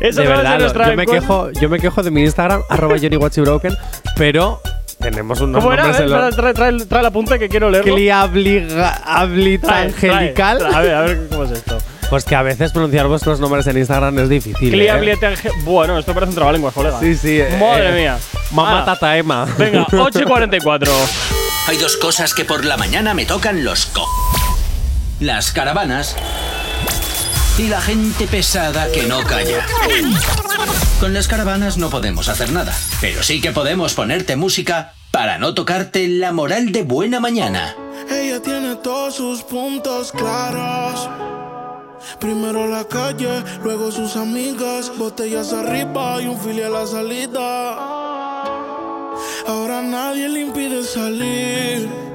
Esa de no verdad, yo me, quejo, yo me quejo de mi Instagram, arroba JohnnyWatchyBroken, pero tenemos unos ¿Cómo era? Nombres trae, lo- trae, trae, trae el apunte que quiero leerlo. Cliablitangelical. Trae, trae. A ver, a ver cómo es esto. Pues que a veces pronunciar vuestros nombres en Instagram es difícil. ¿eh? Cliablietange- Bueno, esto parece un trabalenguas, colega. Sí, sí. eh, Madre eh, mía. Mamá Ah, Tata Emma. Venga, 8 y 44. Hay dos cosas que por la mañana me tocan los co. Las caravanas y la gente pesada que no calla. Con las caravanas no podemos hacer nada, pero sí que podemos ponerte música para no tocarte la moral de buena mañana. Ella tiene todos sus puntos claros. Primero la calle, luego sus amigas, botellas arriba y un fili a la salida. Ahora nadie le impide salir.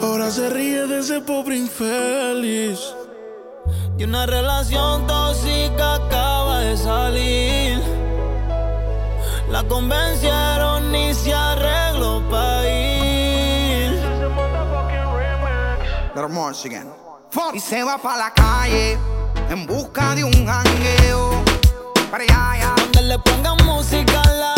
Ahora se ríe de ese pobre infeliz. Y una relación tóxica acaba de salir. La convencieron y se arregló para ir. Y se va pa' la calle en busca de un jangueo. Para allá, allá. Donde le pongan música, la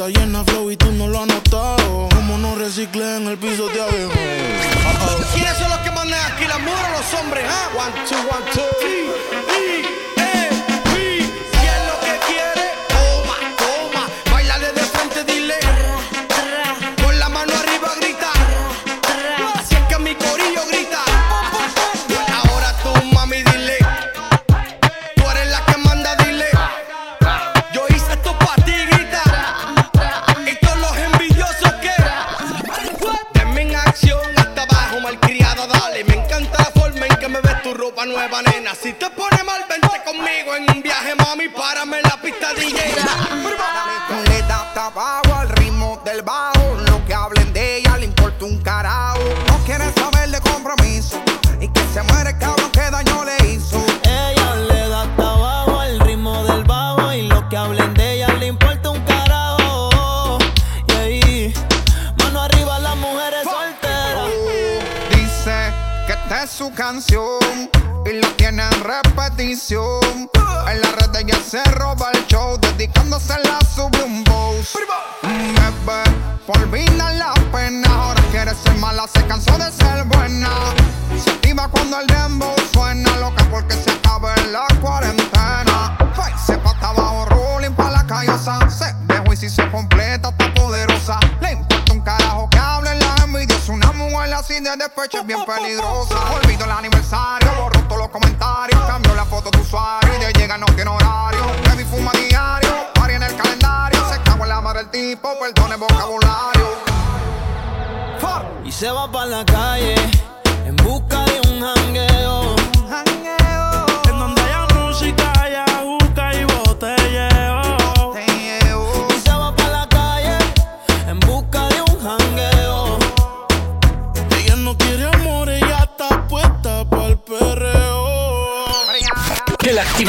está llena flow y tú no lo has notado. Como no reciclé en el piso de abajo. ¿Quiénes son los que mandan aquí, las mujeres o los hombres? ah? One, two, one, two. nueva de despecho es bien peligrosa. Olvido el aniversario, borro todos los comentarios. Cambio la foto de usuario y de llega no tiene horario. Baby fuma diario, pari en el calendario. Se cago en la madre del tipo, perdone el vocabulario. Y se va para la calle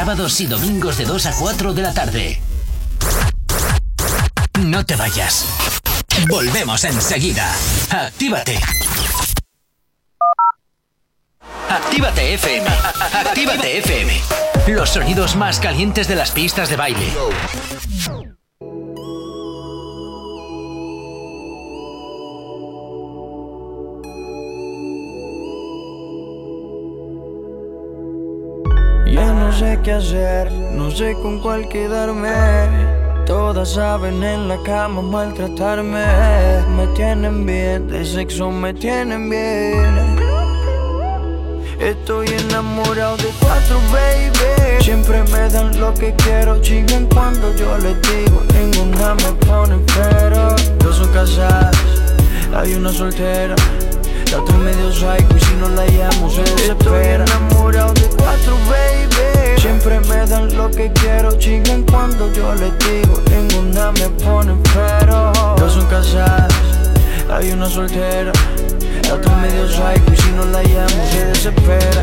Sábados y domingos de 2 a 4 de la tarde. No te vayas. Volvemos enseguida. Actívate. Actívate FM. Actívate FM. Los sonidos más calientes de las pistas de baile. Sé qué hacer, no sé con cuál quedarme. Todas saben en la cama maltratarme. Me tienen bien, de sexo me tienen bien. Estoy enamorado de cuatro, baby. Siempre me dan lo que quiero, chingan cuando yo les digo. Ninguna me pone pero. Dos son casadas, hay una soltera. La otra medio psycho y si no la llamo se desespera. Estoy enamorado de cuatro, baby. Siempre me dan lo que quiero, chingan cuando yo les digo. Ninguna me pone pero. Dos son casadas, hay una soltera. La otra medio psycho y si no la llamo se desespera.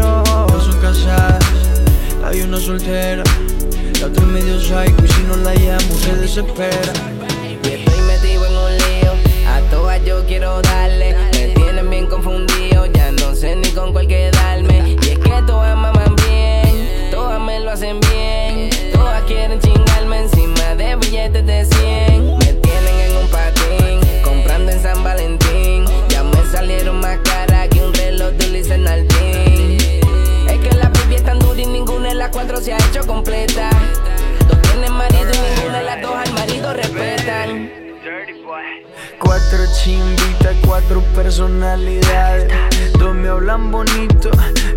Una soltera. La otra medio psycho y si no la llamo se desespera. Y estoy metido en un lío, a todas yo quiero darle. Me tienen bien confundido, ya no sé ni con cuál quedarme. Y es que todas maman bien, todas me lo hacen bien. Todas quieren chingarme encima de billetes de 100. Se ha hecho completa. Dos tienen marido y ninguna de las dos al marido respetan. Cuatro chimbitas, cuatro personalidades. Dos me hablan bonito,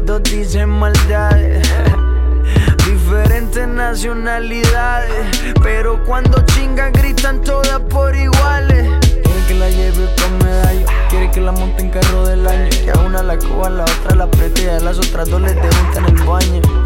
dos dicen maldades. Diferentes nacionalidades, pero cuando chingan gritan todas por iguales. Quiere que la lleve con medallo, quiere que la monte en carro del año. Que a una la coja, a la otra la apriete y a las otras dos les en el baño.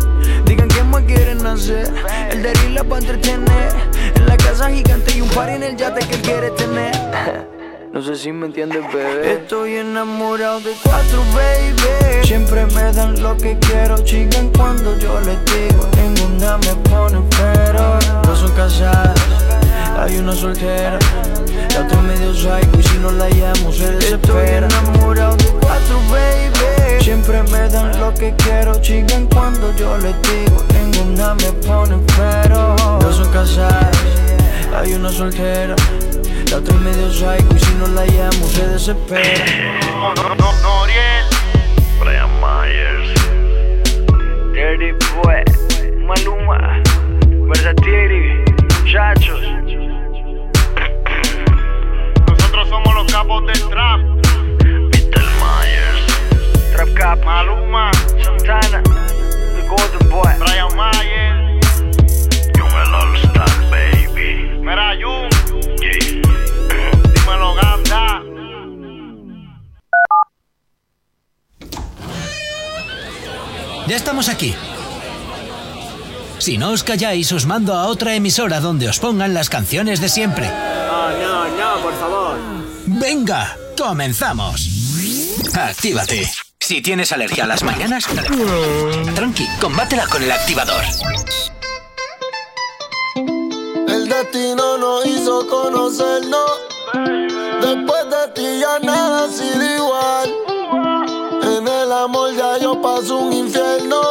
Digan qué más quieren hacer, el de la para entretener. En la casa gigante y un par en el yate que él quiere tener. No sé si me entiendes, bebé. Estoy enamorado de cuatro, baby. Siempre me dan lo que quiero, chigan cuando yo les digo. Ninguna me pone pero. Dos son casadas, hay una soltera. La otra medio psycho y si no la llamo se desespera. Estoy enamorado de cuatro, baby. Siempre me dan lo que quiero, chigan cuando yo les digo. Ninguna me pone pero. Dos son casadas, hay una soltera. La otra es medio psycho y si no la llamo se desespera. No, no, no, Noriel. Brian Myers. Dirty Boy, Maluma, Versatiri, muchachos. Capos del trap. Peter Myers. Trap Cap, Maluma. Santana, The Golden Boy. Brian Myers. Young el All Star, baby. Mira, Jun. Yeah. Dímelo, Ganda. Ya estamos aquí. Si no os calláis, os mando a otra emisora donde os pongan las canciones de siempre. No, no, no, por favor. Venga, comenzamos. Actívate. Si tienes alergia a las mañanas, tranqui, combátela con el activador. El destino nos hizo conocernos. Después de ti ya nada ha sido igual. En el amor ya yo paso un infierno.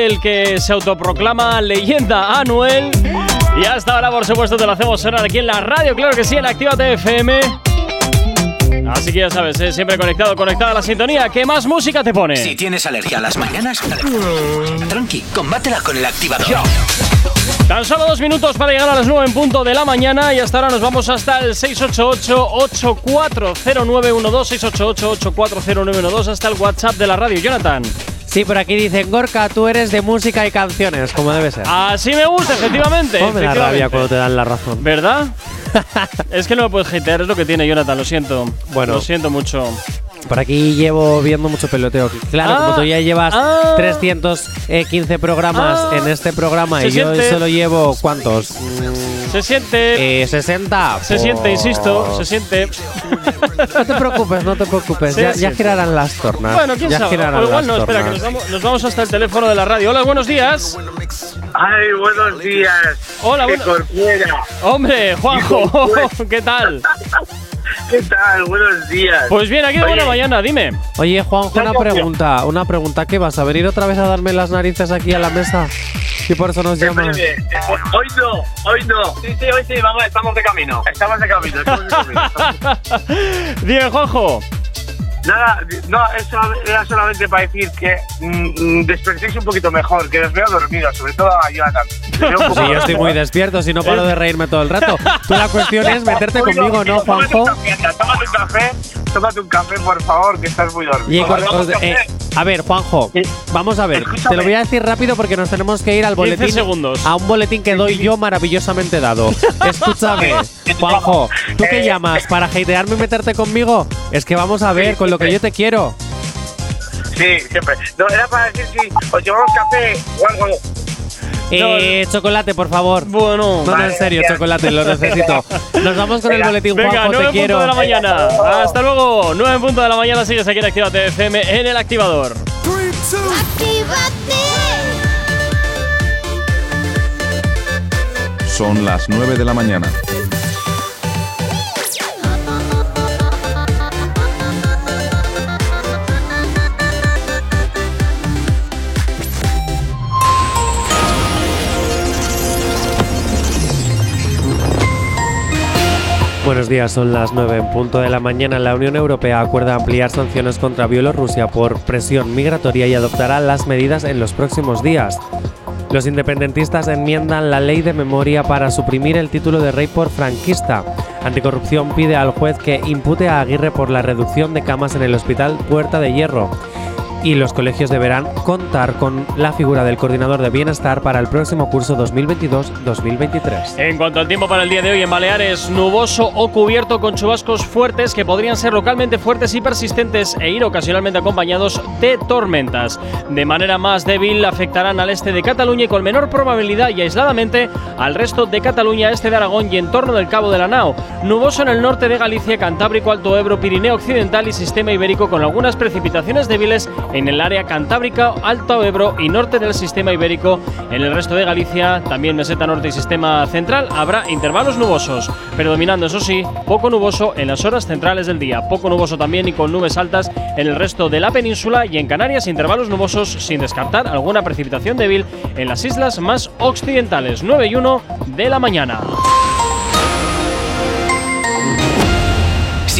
Del que se autoproclama leyenda Anuel. Y hasta ahora, por supuesto, te lo hacemos sonar aquí en la radio, claro que sí, en Actívate FM. Así que ya sabes, ¿eh? siempre conectado, conectada a la sintonía. ¿Qué más música te pone? Si tienes alergia a las mañanas, tranqui, combátela con el activador. Tan solo dos minutos para llegar a las 9 en punto de la mañana y hasta ahora nos vamos hasta el 688-840912, 688-840912 hasta el WhatsApp de la radio. Jonathan. Sí, por aquí dicen, Gorka, tú eres de música y canciones, como debe ser. Así me gusta, efectivamente. ¿Cómo me da rabia cuando te dan la razón? ¿Verdad? es que no me puedes hatear, es lo que tiene Jonathan, lo siento. Bueno. Lo siento mucho. Por aquí llevo viendo mucho peloteo. Claro, Ah, como tú ya llevas ah. 315 programas Ah. en este programa y yo siente. solo llevo, ¿cuántos? Se siente. Eh, 60. se siente, insisto, se siente. No te preocupes, no te preocupes. Ya, girarán las tornas. Bueno, quién ya sabe. girarán O igual las no, espera, que tornas. nos vamos, nos vamos hasta el teléfono de la radio. Hola, buenos días. Ay, buenos días. Hola, Qué bueno- corpiera. Hombre, Juanjo, ¿qué tal? ¿Qué tal? Buenos días. Pues bien, aquí de buena mañana, dime. Oye, Juanjo, una pregunta. Una pregunta. ¿Qué vas a venir otra vez a darme las narices aquí a la mesa? Y por eso nos llamas. Hoy no, hoy no. Sí, sí, hoy sí, vamos, estamos de camino. Estamos de camino, estamos de camino. Dime, Juanjo. Nada, no, eso era solamente para decir que mm, mm, despertéis un poquito mejor, que os veo dormidos, sobre todo a Jonathan. Poco Sí, yo estoy muy despierto, si no paro de reírme todo el rato. Tú la cuestión es meterte conmigo, ¿no, Juanjo? Tómate un café, tómate un café, por favor, que estás muy dormido. Eh, a ver, Juanjo, vamos a ver. Escúchame. Te lo voy a decir rápido porque nos tenemos que ir al 15 boletín. segundos. A un boletín que doy yo maravillosamente dado. Escúchame, Juanjo, ¿tú qué llamas? ¿Para hatearme y meterte conmigo? Es que vamos a ver con lo que yo te quiero. Sí, siempre. No, era para decir si os llevamos café o algo. Eh, chocolate, por favor. Bueno. No, no, en serio, gracias. chocolate, lo necesito. Nos vamos con el boletín, Venga, Juanjo, 9 te en punto quiero. de la mañana. Hasta luego. 9 en punto de la mañana sigues aquí en Actívate FM en el activador. Son las 9 de la mañana. Buenos días, son las 9 en punto de la mañana. La Unión Europea acuerda ampliar sanciones contra Bielorrusia por presión migratoria y adoptará las medidas en los próximos días. Los independentistas enmiendan la ley de memoria para suprimir el título de rey por franquista. Anticorrupción pide al juez que impute a Aguirre por la reducción de camas en el hospital Puerta de Hierro. Y los colegios deberán contar con la figura del coordinador de bienestar para el próximo curso 2022-2023. En cuanto al tiempo para el día de hoy en Baleares, nuboso o cubierto con chubascos fuertes que podrían ser localmente fuertes y persistentes e ir ocasionalmente acompañados de tormentas. De manera más débil afectarán al este de Cataluña y con menor probabilidad y aisladamente al resto de Cataluña, este de Aragón y en torno del Cabo de la Nao. Nuboso en el norte de Galicia, Cantábrico, Alto Ebro, Pirineo Occidental y Sistema Ibérico con algunas precipitaciones débiles en el área Cantábrica, Alto Ebro y norte del Sistema Ibérico. En el resto de Galicia, también meseta norte y Sistema Central, habrá intervalos nubosos, predominando eso sí, poco nuboso en las horas centrales del día, poco nuboso también y con nubes altas en el resto de la península y en Canarias intervalos nubosos sin descartar alguna precipitación débil en las islas más occidentales, 9 y 1 de la mañana.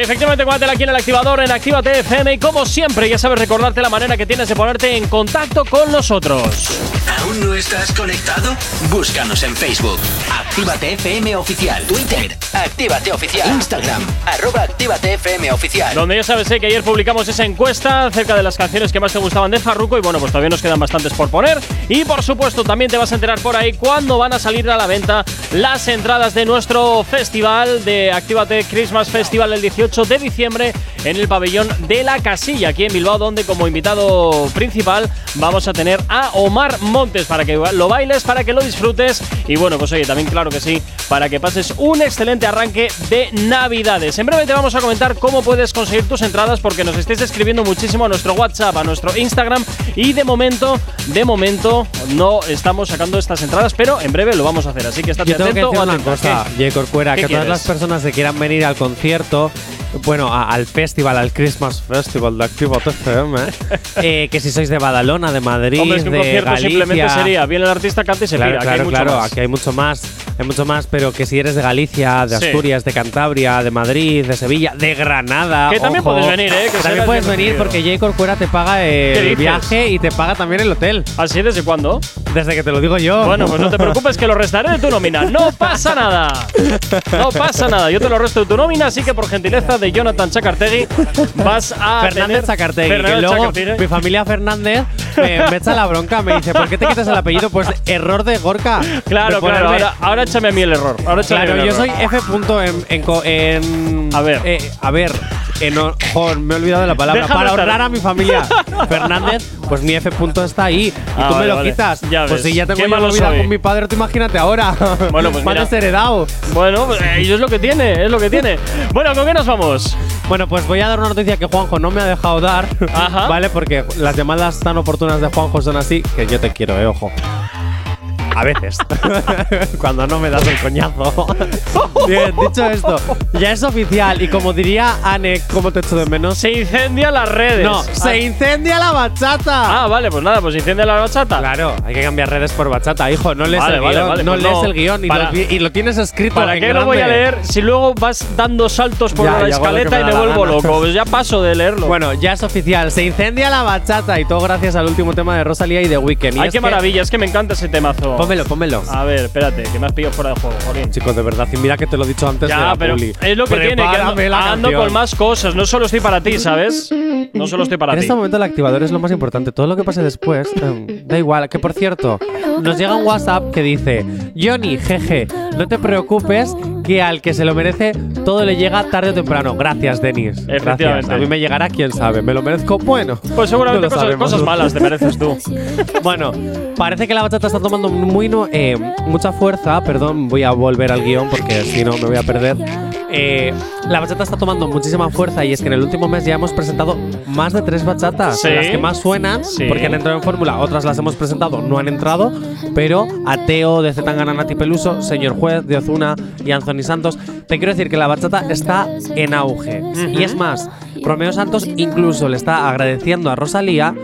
Efectivamente, cuéntale aquí en el activador en Actívate FM y como siempre ya sabes recordarte la manera que tienes de ponerte en contacto con nosotros. ¿Aún no estás conectado? Búscanos en Facebook. Actívate FM Oficial. Twitter. Actívate Oficial. Instagram. Arroba Actívate FM Oficial. Donde ya sabes eh, que ayer publicamos esa encuesta acerca de las canciones que más te gustaban de Farruko y bueno, pues todavía nos quedan bastantes por poner. Y por supuesto también te vas a enterar por ahí cuándo van a salir a la venta las entradas de nuestro festival de Actívate Christmas Festival el 18 de diciembre en el pabellón de la Casilla, aquí en Bilbao, donde como invitado principal vamos a tener a Omar Montes para que lo bailes, para que lo disfrutes y bueno, pues oye, también claro que sí, para que pases un excelente arranque de Navidades. En breve te vamos a comentar cómo puedes conseguir tus entradas porque nos estáis escribiendo muchísimo a nuestro WhatsApp, a nuestro Instagram y de momento, de momento no estamos sacando estas entradas, pero en breve lo vamos a hacer, así que estate Yo tengo que atento. decir una cosa, ¿Qué? J. Corcuera, ¿Qué que todas las personas que quieran venir al concierto, bueno, a- al festival, al Christmas Festival de Activa TFM, eh, que si sois de Badalona, de Madrid, Hombre, es que un de concierto Galicia, simplemente sería, viene el artista, canta y se Claro, pira, aquí claro, hay mucho claro, más. aquí hay mucho más, hay mucho más, pero que si eres de Galicia, de Sí. Asturias, de Cantabria, de Madrid, de Sevilla, de Granada, Que también ojo, puedes venir, ¿eh? Que también puedes venir porque J. Corcuera te paga ¿Qué el viaje y te paga también el hotel. ¿Así desde cuándo? Desde que te lo digo yo. Bueno, pues no te preocupes que lo restaré de tu nómina. No pasa nada. No pasa nada. Yo te lo resto de tu nómina, así que por gentileza de Jonathan Chacartegui vas a Fernández tener Zacartegui, que Fernández luego Chacartegui. mi familia Fernández me, me echa la bronca, me dice, ¿por qué te quitas el apellido? Pues error de Gorka. Claro, claro. Ahora, ahora échame a mí el error. Ahora Claro, yo soy. F. en, en- A ver. eh, a ver. En o- joder, me he olvidado de la palabra. Déjame Para estar. ahorrar a mi familia Fernández, pues mi F. punto está ahí. Y Ah, tú vale, me lo vale. quitas. Ya pues ves. si ya tengo yo vida con mi padre, tú imagínate ahora. Bueno, pues Más mira. desheredado. Bueno, pues, eh, es lo que tiene, es lo que tiene. Bueno, ¿con qué nos vamos? Bueno, pues voy a dar una noticia que Juanjo no me ha dejado dar. Ajá. ¿Vale? Porque las llamadas tan oportunas de Juanjo son así que yo te quiero, eh, ojo. A veces. Cuando no me das el coñazo. Bien, dicho esto, ya es oficial. Y como diría Anne, ¿cómo te echo de menos? Se incendia las redes. No, se incendia la bachata. Ah, vale, pues nada, pues incendia la bachata. Claro, hay que cambiar redes por bachata, hijo. No lees Vale, el vale, guion. vale, no pues lees no. el guion y, Para- lo, y lo tienes escrito ¿Para en qué lo voy a grande. leer si luego vas dando saltos por Ya, la escaleta me y me vuelvo gana. loco? Pues ya paso de leerlo. Bueno, ya es oficial. Se incendia la bachata y todo gracias al último tema de Rosalía y de Weekend. Ay, qué maravilla, es que me encanta ese temazo. Pónmelo, pónmelo. A ver, espérate, que me has pillado fuera de juego, Jolín. Chicos, de verdad, y mira que te lo he dicho antes de Ya, la pero es lo que tiene, que ando, ando con más cosas. No solo estoy para ti, ¿sabes? No solo estoy para En ti. este momento el activador es lo más importante. Todo lo que pase después, em, da igual. Que por cierto, nos llega un WhatsApp que dice: Johnny, jeje, no te preocupes, que al que se lo merece, todo le llega tarde o temprano. Gracias, Denis. Gracias. A mí me llegará, quién sabe. ¿Me lo merezco? Bueno. Pues seguramente no cosas, cosas malas te mereces tú. Bueno, parece que la bachata está tomando muy no- eh, mucha fuerza. Perdón, voy a volver al guion porque si no me voy a perder. Eh, la bachata está tomando muchísima fuerza y es que en el último mes ya hemos presentado más de tres bachatas. Sí. Las que más suenan, Sí. porque han entrado en fórmula, otras las hemos presentado, no han entrado. Pero Ateo, de Zetangana Nati Peluso, Señor Juez, de Ozuna y Anthony Santos. Te quiero decir que la bachata está en auge. Y es más, Romeo Santos incluso le está agradeciendo a Rosalía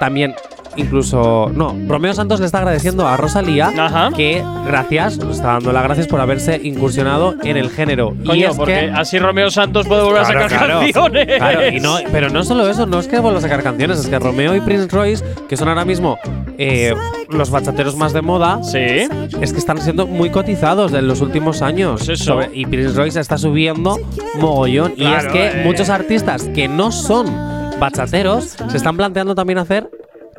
también incluso no Romeo Santos le está agradeciendo a Rosalía que gracias está dando las gracias por haberse incursionado en el género y es porque que así Romeo Santos puede volver Claro, a sacar claro. canciones. Claro, y no, pero no solo eso, no es que vuelva a sacar canciones, es que Romeo y Prince Royce, que son ahora mismo eh, los bachateros más de moda, sí. es que están siendo muy cotizados en los últimos años. Pues eso. Sobre- y Prince Royce está subiendo mogollón. y es que eh. muchos artistas que no son bachateros se están planteando también hacer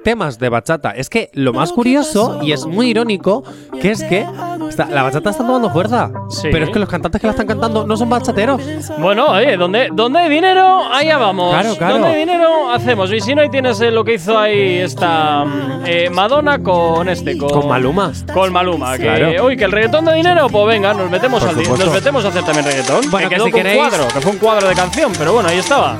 temas de bachata. Es que lo más curioso y es muy irónico que es que está- la bachata está tomando fuerza. Sí. Pero es que los cantantes que la están cantando no son bachateros. Bueno, oye, ¿dónde, ¿dónde hay dinero? Allá vamos. Claro, claro. ¿Dónde hay dinero? Hacemos. Y si no, ahí tienes eh, lo que hizo ahí esta eh, Madonna con este, con, Con Maluma. Con Maluma. Que, Claro. uy, que el reggaetón de dinero, pues venga, nos metemos, al nos metemos a hacer también reggaetón. Bueno, que que si queréis- cuadro, que fue un cuadro de canción, pero bueno, ahí estaba.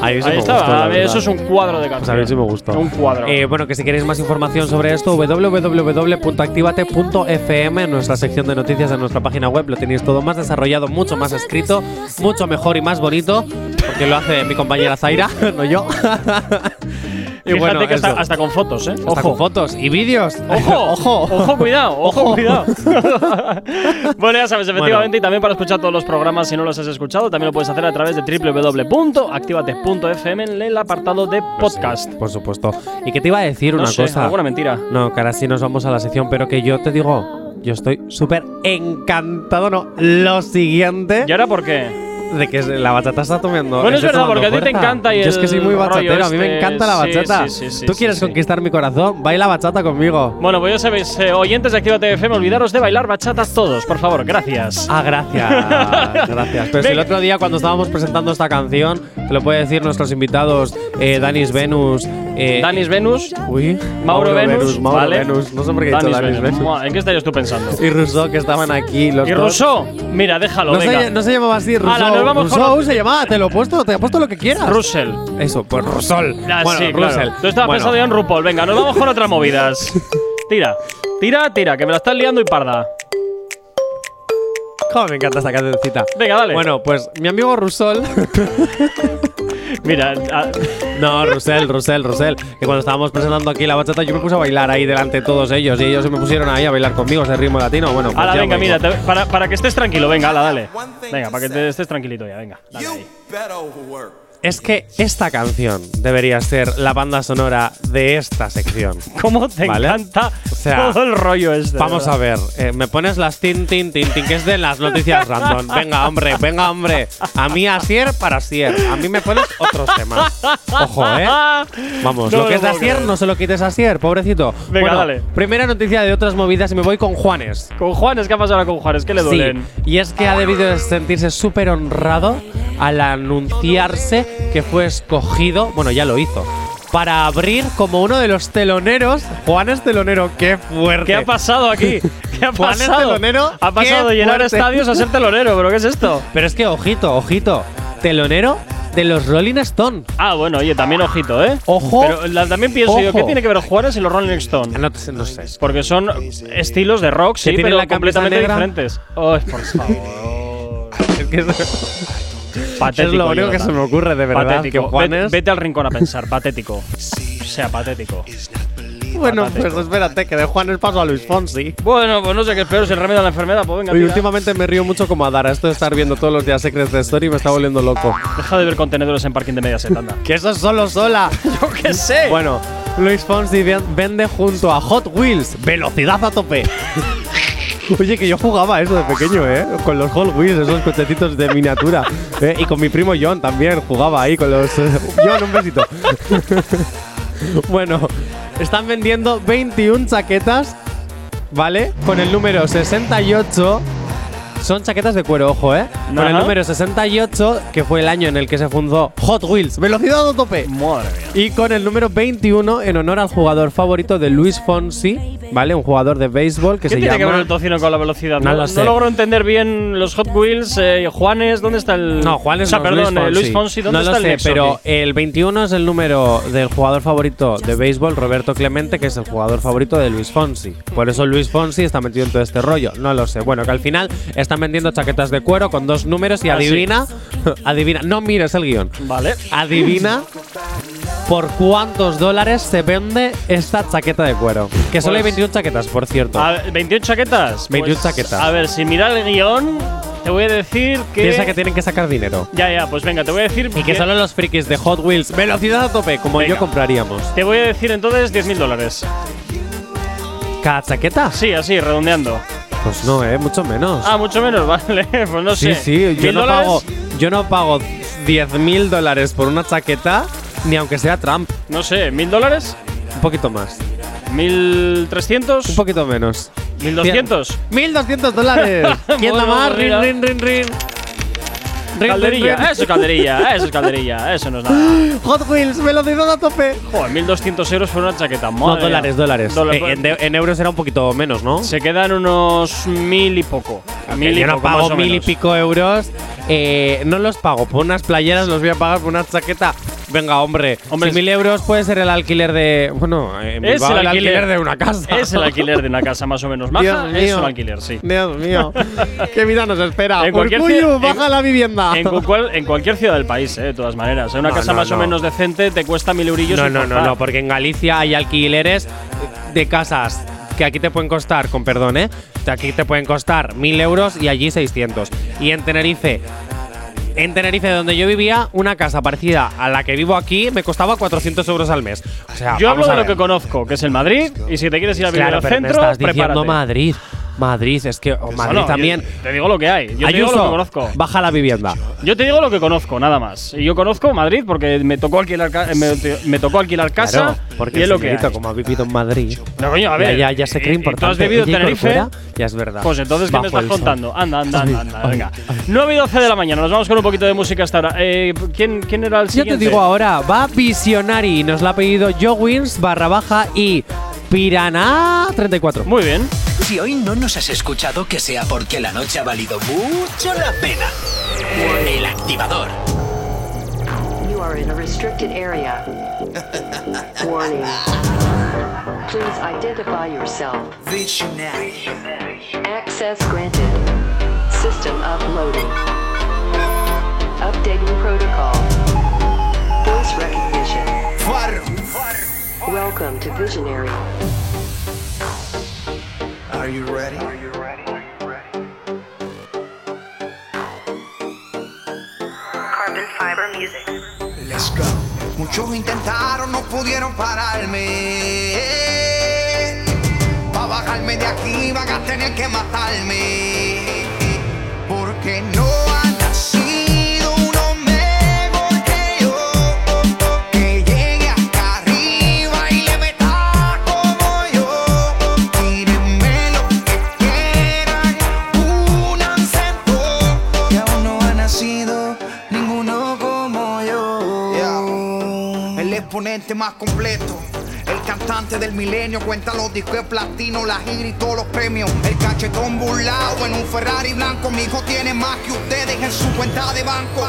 Ahí, sí Ahí me estaba. gustó, la A ver, eso es un cuadro de Pues a canción. mí sí me gustó. Un cuadro. Eh, bueno, que si queréis más información sobre esto, www.activate.fm, nuestra sección de noticias en nuestra página web, lo tenéis todo más desarrollado, mucho más escrito, mucho mejor y más bonito, porque lo hace mi compañera Zaira, no yo. y Fíjate bueno, que hasta, con fotos, ¿eh? Hasta Ojo. con fotos y vídeos. Ojo, ojo, ojo, cuidado, ojo, cuidado. bueno, ya sabes, efectivamente, y también para escuchar todos los programas, si no los has escuchado, también lo puedes hacer a través de www.activate.fm en el apartado de podcast. Por supuesto. ¿Y qué te iba a decir No una sé, cosa? alguna mentira. No, que ahora sí nos vamos a la sección, pero que yo te digo, yo estoy súper encantado, no. Lo siguiente. ¿Y ahora por qué? De que la bachata está tomando. Bueno, es verdad, porque a ti te encanta y Yo es que soy muy bachatero, a mí me este, encanta la bachata. sí, sí, sí, ¿Tú quieres conquistar mi corazón? Baila bachata conmigo. Bueno, pues ya sabéis, eh, oyentes de Actívate FM, olvidaros de bailar bachatas todos, por favor, gracias. Ah, gracias. gracias. Pero si el otro día cuando estábamos presentando esta canción, te lo puede decir nuestros invitados, eh, Danis Venus. Eh, Danis Venus, Mauro, Venus, Mauro ¿vale? Venus. No sé por qué he dicho Danis Venus. ¿En qué estarías tú pensando? Y Rousseau, que estaban aquí los ¿Y. Rousseau? Mira, déjalo, No venga. se, no se llamaba así, Ala, Rousseau. nos vamos con Rousseau se llamaba, te lo he puesto, te he puesto lo que quieras. Russell. Eso, pues Rousseau. Ah, bueno, sí, claro. Russell. Tú estabas Bueno, pensando ya en RuPaul. Venga, nos vamos con otras movidas. Tira, tira, tira, que me la estás liando y parda. Cómo me encanta esta cancioncita. Venga, dale. Bueno, pues mi amigo Rousseau. Mira, ah, No, Russell, Russell, Russell. Que cuando estábamos presentando aquí la bachata, yo me puse a bailar ahí delante de todos ellos. Y ellos se me pusieron ahí a bailar conmigo ese ritmo latino. Bueno, pues ala, venga, mira, te- para, para que estés tranquilo, venga, ala, dale. Venga, para que te estés tranquilito ya, venga. Dale ahí. Es que esta canción debería ser la banda sonora de esta sección. ¿Cómo te ¿Vale? encanta O sea, todo el rollo este? Vamos ¿verdad? a ver, eh, me pones las tin, tin, tin, tin, que es de las noticias random. Venga, hombre, venga, hombre. A mí Asier para Asier. A mí me pones otros temas. Ojo, ¿eh? Vamos, No lo que es de Asier creer. no se lo quites a Asier, pobrecito. Venga, Bueno, dale. Primera noticia de otras movidas y me voy con Juanes. Con Juanes, ¿qué ha pasado ahora con Juanes? ¿Qué le duelen? Sí, y es que ha debido de sentirse súper honrado al anunciarse que fue escogido, bueno, ya lo hizo, para abrir como uno de los teloneros. Juan es telonero, qué fuerte. ¿Qué ha pasado aquí? ¿Qué ha Juan es pasado? telonero. Ha pasado de llenar fuerte. estadios a ser telonero, ¿pero qué es esto? Pero es que, ojito, ojito, telonero de los Rolling Stone. Ah, bueno, oye, también ojito, ¿eh? Ojo. Pero la- también pienso yo. ¿qué tiene que ver Juanes y los Rolling Stone? No, no sé. Porque son estilos de rock, sí, pero la completamente negra? diferentes. Ay, por favor. Es que Patético. es lo único que se me ocurre, de verdad. Patético. que Juanes. Vete, vete al rincón a pensar, patético. O sea, patético. bueno, patético. pues espérate, que de Juanes paso a Luis Fonsi. Bueno, pues no sé qué es peor, si el remedio a la enfermedad, pues venga, tira. últimamente me río mucho como a Dara. Esto de estar viendo todos los días Secret de Story me está volviendo loco. Deja de ver contenedores en parking de Mediaset, anda. Que eso es solo sola. Yo qué sé. Bueno, Luis Fonsi ven- vende junto a Hot Wheels velocidad a tope. Oye, que yo jugaba eso de pequeño, ¿eh? Con los Hot Wheels, esos cochecitos de miniatura. ¿eh? Y con mi primo John también jugaba ahí con los. John, un besito. bueno, están vendiendo 21 chaquetas, ¿vale? Con el número 68. Son chaquetas de cuero, ojo, ¿eh? Con el número 68, que fue el año en el que se fundó Hot Wheels, velocidad a tope. Madre mía. Y con el número 21 en honor al jugador favorito de Luis Fonsi, ¿vale? Un jugador de béisbol que ¿Qué se tiene que ver llama. el tocino con la velocidad? No No, lo no sé. logro entender bien los Hot Wheels. Eh, Juanes, ¿dónde está el.? No, Juan es O sea, perdón, eh, Luis Fonsi, ¿dónde no está lo el sé, nexo pero el 21 es el número del jugador favorito de béisbol, Roberto Clemente, que es el jugador favorito de Luis Fonsi. Por eso Luis Fonsi está metido en todo este rollo. No lo sé. Bueno, que al final están vendiendo chaquetas de cuero con dos números y Ah, sí. adivina, adivina, no mires el guion. Vale. Adivina por cuántos dólares se vende esta chaqueta de cuero. Que solo hay Pues- 21 chaquetas, por cierto. A ver, 21 chaquetas. 21 Pues, chaquetas. A ver, si mira el guion, te voy a decir que. Piensa que tienen que sacar dinero. Ya, ya, pues venga, te voy a decir. Y que solo los frikis de Hot Wheels, velocidad a tope, como Venga. yo compraríamos. Te voy a decir entonces 10.000 dólares. ¿Cada chaqueta? Sí, así, redondeando. Pues no, eh, mucho menos. Ah, mucho menos, vale. Pues no sí, sé. sí, yo ¿Mil no, dólares? pago, yo no pago 10 mil dólares por una chaqueta, ni aunque sea Trump. No sé, ¿mil dólares? Un poquito más. ¿Mil trescientos? Un poquito menos. ¿Mil doscientos? 1200 dólares. ¿Quién da Bueno, más? Rin, rin, rin, rin. Rin, Calderilla, rin, rin. eso es calderilla, eso es calderilla, eso no es nada. Hot Wheels, velocidad a tope. Joder, 1200 euros por una chaqueta. No, madre dólares, mía. dólares. Dólar- Eh, en, de- en euros era un poquito menos, ¿no? Se quedan unos mil y poco. Mil y yo no poco, pago mil y pico euros. eh, no los pago por unas playeras, los voy a pagar por una chaqueta. Venga, hombre. Hombre, mil euros puede ser el alquiler de. Bueno, en Es Bilbao el el alquiler, alquiler. de una casa. Es el alquiler de una casa más o menos maja. Es un alquiler, sí. Dios mío. ¿Qué vida nos espera? En cualquier ciudad- baja en- la vivienda. En, cu- cual- en cualquier ciudad del país, eh, de todas maneras. En una No, casa no, más o no. menos decente te cuesta mil eurillos. No, no, no, no, porque en Galicia hay alquileres de casas que aquí te pueden costar, con perdón, ¿eh? Aquí te pueden costar 1000 euros y allí 600. Y en Tenerife, en Tenerife, donde yo vivía, una casa parecida a la que vivo aquí me costaba 400 euros al mes. O sea, Yo hablo de lo que conozco, que es el Madrid. Y si te quieres ir a vivir Claro, al pero centro, me estás diciendo prepárate. Madrid. Madrid, es que o Madrid también. yo te digo lo que hay. Yo te digo Ayuso, lo que conozco. baja la vivienda. Yo te digo lo que conozco, nada más. Y yo conozco Madrid porque me tocó alquilar, me, me tocó alquilar casa Claro, porque y es lo que hay. como ha vivido en Madrid. No, coño, a ya- ver. Ya, ya, se cree ¿y- y importante. ¿Tú has vivido en Tenerife? Ya es verdad. Pues entonces, ¿qué me estás contando? Anda, anda, anda, anda. Ay, Venga. 9 y 12 de la mañana, nos vamos con un poquito de música hasta ahora. Eh, ¿quién, ¿Quién era el Yo siguiente? te digo ahora, va Visionary, nos la ha pedido Joe Wins barra baja y Pirana 34. Muy bien. Si hoy no nos has escuchado, que sea porque la noche ha valido mucho la pena. El activador. You are in a restricted area. Warning. Please identify yourself. Visionary. Access granted. System uploading. Updating protocol. Voice recognition. Welcome to Visionary. Are you ready? Carbon fiber music. Let's go. Muchos intentaron, no pudieron pararme. Pa' bajarme de aquí van a tener que matarme. Porque no más completo. El cantante del milenio cuenta los discos de platino, la gira y todos los premios. El cachetón burlado en un Ferrari blanco. Mi hijo tiene más que ustedes en su cuenta de banco.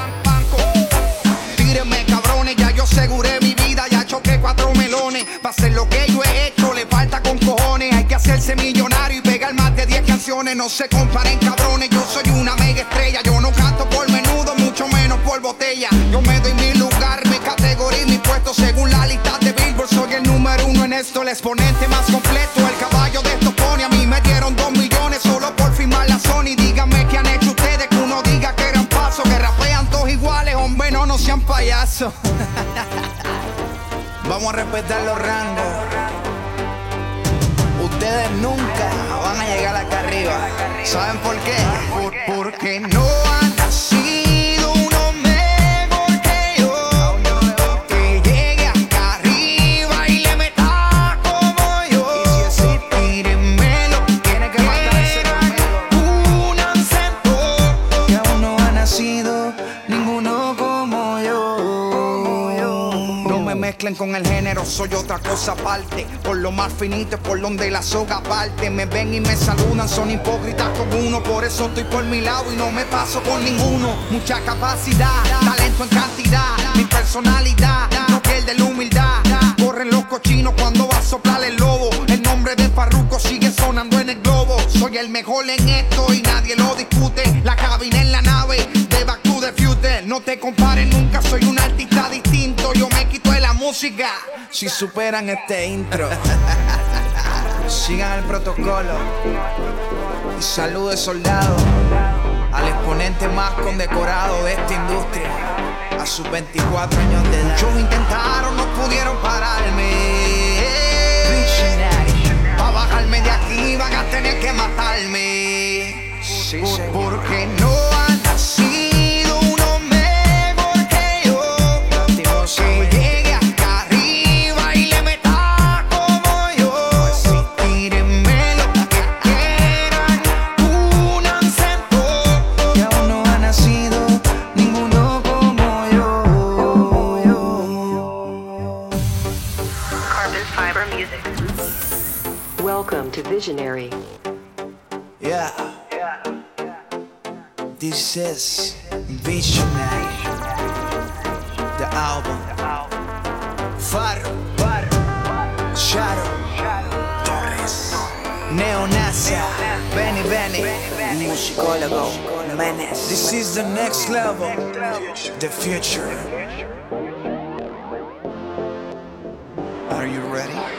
Tírenme cabrones, ya yo aseguré mi vida, ya choqué cuatro melones. Pa' hacer lo que yo he hecho, le falta con cojones. Hay que hacerse millonario y pegar más de 10 canciones. No se comparen cabrones, yo soy una mega estrella. Yo no canto por menudo, mucho menos por botella. Yo me doy mi lugar, mi categoría y mi puesto según la esto, el exponente más completo. El caballo de estos pone a mí me dieron dos millones solo por firmar la Sony. Díganme qué han hecho ustedes que uno diga que eran pasos, que rapean todos iguales, hombre, no, no sean payasos. Vamos a respetar los rangos. Ustedes nunca van a llegar acá arriba. ¿Saben por qué? Por- porque no ha nacido Con el género, soy otra cosa aparte. Por lo más finito es por donde la soga parte. Me ven y me saludan, son hipócritas con uno. Por eso estoy por mi lado y no me paso con ninguno. Mucha capacidad, talento en cantidad. Mi personalidad no pierde la humildad. Corren los cochinos cuando va a soplar el lobo. El nombre de Farruko sigue sonando en el globo. Soy el mejor en esto y nadie lo discute. La cabina en la nave de Back to the Future. No te compares nunca, soy un artista música si superan este intro. Sigan el protocolo y salude soldado al exponente más condecorado de esta industria a sus 24 años de edad. Muchos intentaron, no pudieron pararme. Pa' bajarme de aquí van a tener que matarme. Por- Porque no Welcome to Yeah. This is Visionary. The album. Faro. Shadow. Torres. Neonasia. Benny Benny. Musicólogo. Menes. This is the next level. The future. Are you ready?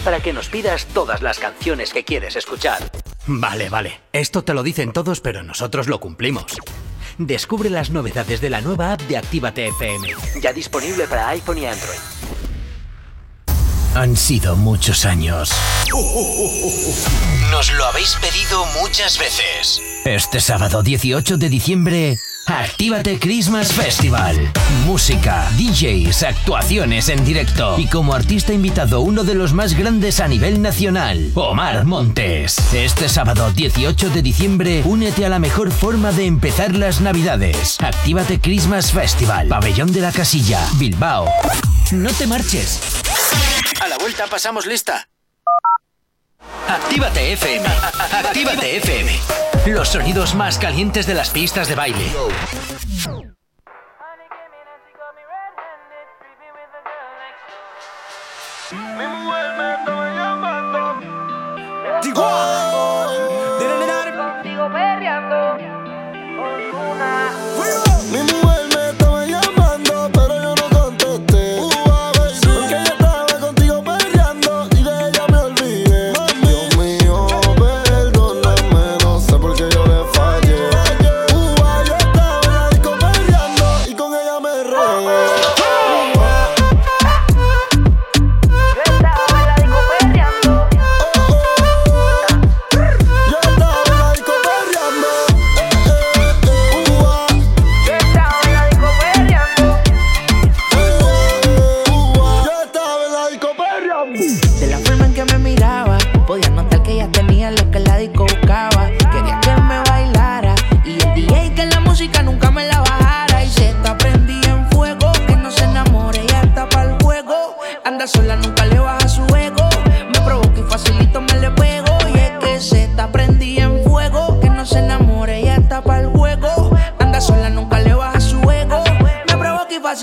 para que nos pidas todas las canciones que quieres escuchar. Vale, vale. Esto te lo dicen todos, pero nosotros lo cumplimos. Descubre las novedades de la nueva app de Actívate FM. Ya disponible para iPhone y Android. Han sido muchos años. Nos lo habéis pedido muchas veces. Este sábado 18 de diciembre Actívate Christmas Festival. Música, DJs, actuaciones en directo y como artista invitado uno de los más grandes a nivel nacional, Omar Montes. Este sábado 18 de diciembre, únete a la mejor forma de empezar las Navidades. Actívate Christmas Festival, Pabellón de la Casilla, Bilbao. No te marches. A la vuelta pasamos lista. Actívate FM. Actívate FM. Los sonidos más calientes de las pistas de baile.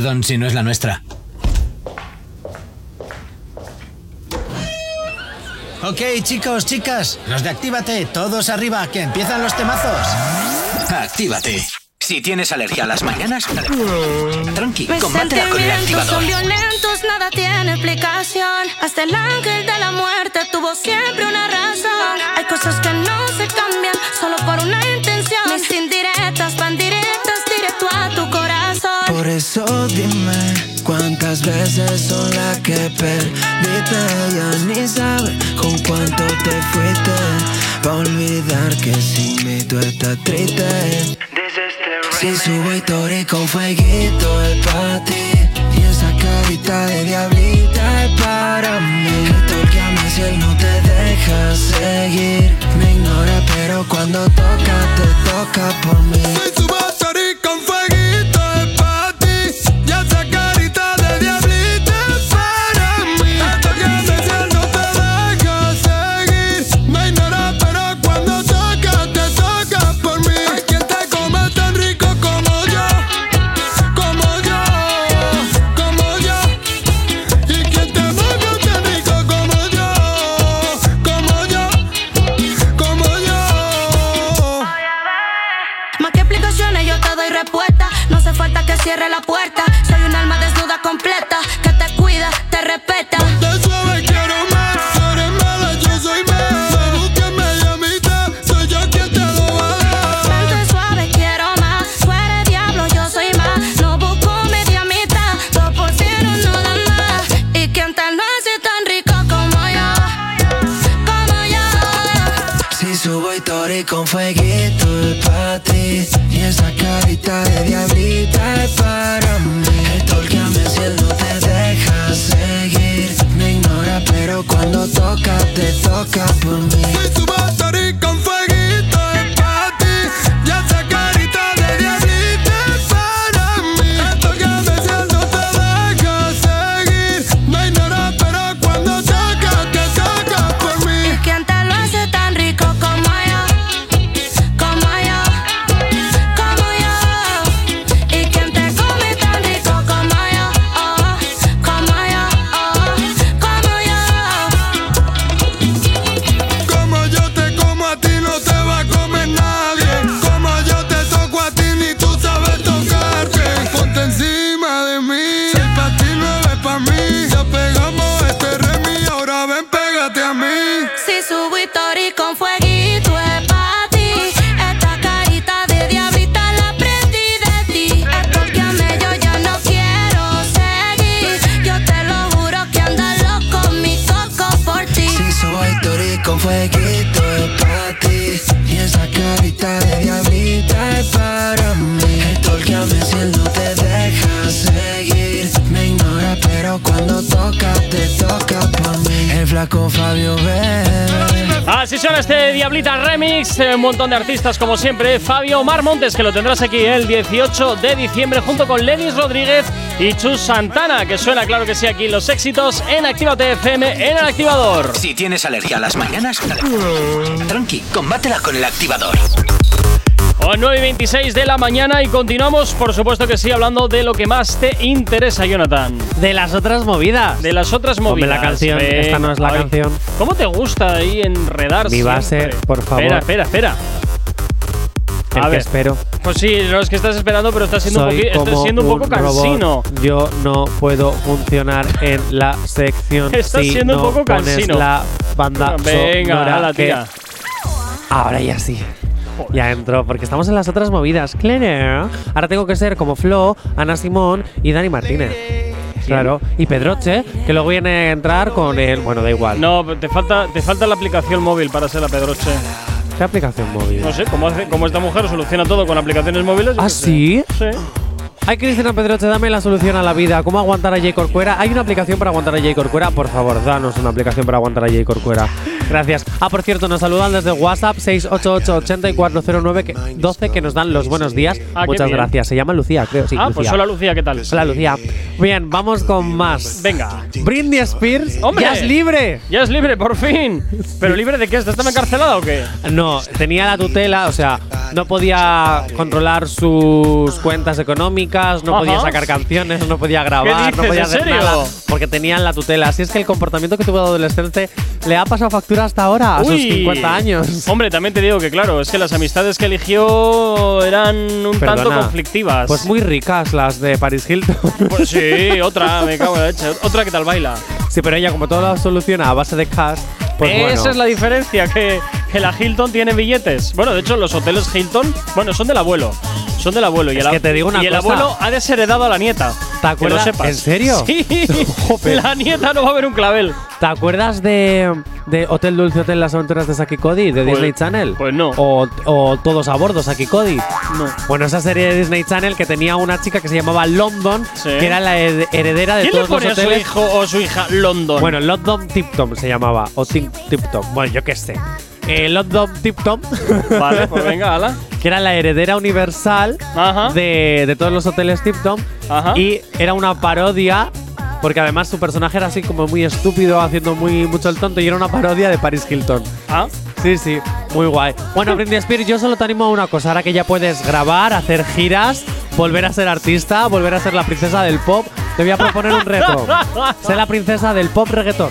Perdón si no es la nuestra. Ok, chicos, chicas, los de Actívate, todos arriba, que empiezan los temazos. Actívate. Si tienes alergia a las mañanas, tranqui, Mis combátela con el sentimientos son activador. violentos, nada tiene explicación. Hasta el ángel de la muerte tuvo siempre una razón. Hay cosas que no dime cuántas veces son las que perdiste. Ya ni sabes con cuánto te fuiste. Pa' olvidar que sin mí tú estás triste. Si subo historia con fueguito es pa' ti. Y esa carita de diablita es para mí. Tócame si él no te deja seguir. Me ignora, pero cuando toca, te toca por mí. Historia con montón de artistas como siempre, Fabio Mar Montes, que lo tendrás aquí el 18 de diciembre junto con Lenis Rodríguez y Chus Santana, que suena claro que sí aquí los éxitos en Actívate FM en el activador. Si tienes alergia a las mañanas, tranqui, combátela con el activador. O 9 y 26 de la mañana y continuamos, por supuesto que sí, hablando de lo que más te interesa, Jonathan. De las otras movidas. De las otras movidas. la canción, esta no es la Ay, canción. ¿Cómo te gusta ahí enredar Mi base, siempre? por favor. Espera, espera, espera. El A que ver. espero. Pues sí, no es que estás esperando, pero estás siendo, un, estás siendo un poco cansino. Yo no puedo funcionar en la sección. Estás si siendo un poco cansino. la banda Venga, hala, que- tía. Ahora ya sí. Ya entró, porque estamos en las otras movidas. Claro. Ahora tengo que ser como Flo, Ana Simón y Dani Martínez. Claro. Y Pedroche, que luego viene a entrar con el. Bueno, da igual. No, te falta, te falta la aplicación móvil para ser la Pedroche. ¿Qué aplicación móvil? No sé, como, hace, como esta mujer soluciona todo con aplicaciones móviles. ¿Ah, qué sé. sí? Sí. Ay, Cristina Pedroche, dame la solución a la vida. ¿Cómo aguantar a Jay Corcuera? ¿Hay una aplicación para aguantar a Jay Corcuera? Por favor, danos una aplicación para aguantar a Jay Corcuera. Gracias. Ah, por cierto, nos saludan desde WhatsApp 688-8409 que- 12 que nos dan los buenos días. Ah, Muchas gracias. Se llama Lucía, creo. Sí, ah, Lucía. pues hola Lucía, ¿qué tal? Hola, Lucía. Bien, vamos con más. Venga. Britney Spears ¡Hombre! ya es libre. Ya es libre, por fin. ¿Pero libre de qué? ¿Estaba encarcelada o qué? No, tenía la tutela, o sea, no podía controlar sus cuentas económicas, no Ajá. podía sacar canciones, no podía grabar, no dices? podía ¿En hacer serio? nada, porque tenían la tutela. Así es que el comportamiento que tuvo de adolescente le ha pasado factura hasta ahora, a sus Uy. 50 años. Hombre, también te digo que claro, es que las amistades que eligió eran un tanto Perdona. conflictivas. Pues muy ricas las de Paris Hilton. Pues sí, otra, me cago en la leche. Otra que tal baila. sí, pero ella como todo lo soluciona a base de cash, pues Esa bueno. es la diferencia, que, que la Hilton tiene billetes. Bueno, de hecho, los hoteles Hilton, bueno, son del abuelo. Son del abuelo. Y Es el, que te digo una y el cosa. abuelo ha desheredado a la nieta. ¿Te acuerdas? Que lo sepas. ¿En serio? Sí. La nieta no va a ver un clavel. ¿Te acuerdas de, de Hotel Dulce Hotel Las Aventuras de Saki Cody de Pues- Disney Channel? pues no. O, o Todos a Bordo, Saki Cody. No. Bueno, esa serie de Disney Channel que tenía una chica que se llamaba London, Sí. que era la her- heredera de ¿Quién le todos los pone a su hoteles. hijo o su hija London? Bueno, London Tipton se llamaba. O Tip Tipton. Bueno, yo qué sé. Eh, London Tipton. Vale, pues venga, ala. que era la heredera universal Ajá. de, de todos los hoteles Tipton. Ajá. Y era una parodia, porque además su personaje era así como muy estúpido, haciendo muy mucho el tonto, y era una parodia de Paris Hilton. Ah, Sí, sí, muy guay. Bueno, Britney Spears, yo solo te animo a una cosa. Ahora que ya puedes grabar, hacer giras, volver a ser artista, volver a ser la princesa del pop, te voy a proponer un reto. Sé la princesa del pop reggaetón.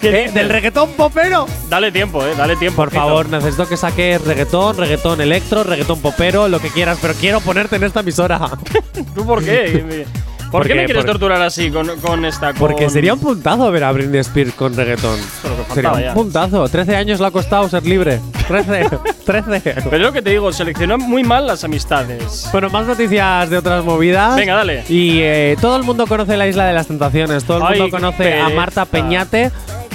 ¿Del reggaetón popero? dale tiempo, eh, dale tiempo. Por favor, necesito que saques reggaetón, reggaetón electro, reggaetón popero, lo que quieras, pero quiero ponerte en esta emisora. ¿Tú por qué? ¿Por, qué me quieres por- torturar así con, con esta? Con Porque sería un puntazo ver a Britney Spears con reggaetón. Que Sería faltaba un ya. puntazo. 13 años le ha costado ser libre. 13. 13. Pero es lo que te digo, seleccionó muy mal las amistades. Bueno, más noticias de otras movidas. Venga, dale. Y eh, todo el mundo conoce la Isla de las Tentaciones. Todo el Ay, mundo qué conoce pereza. a Marta Peñate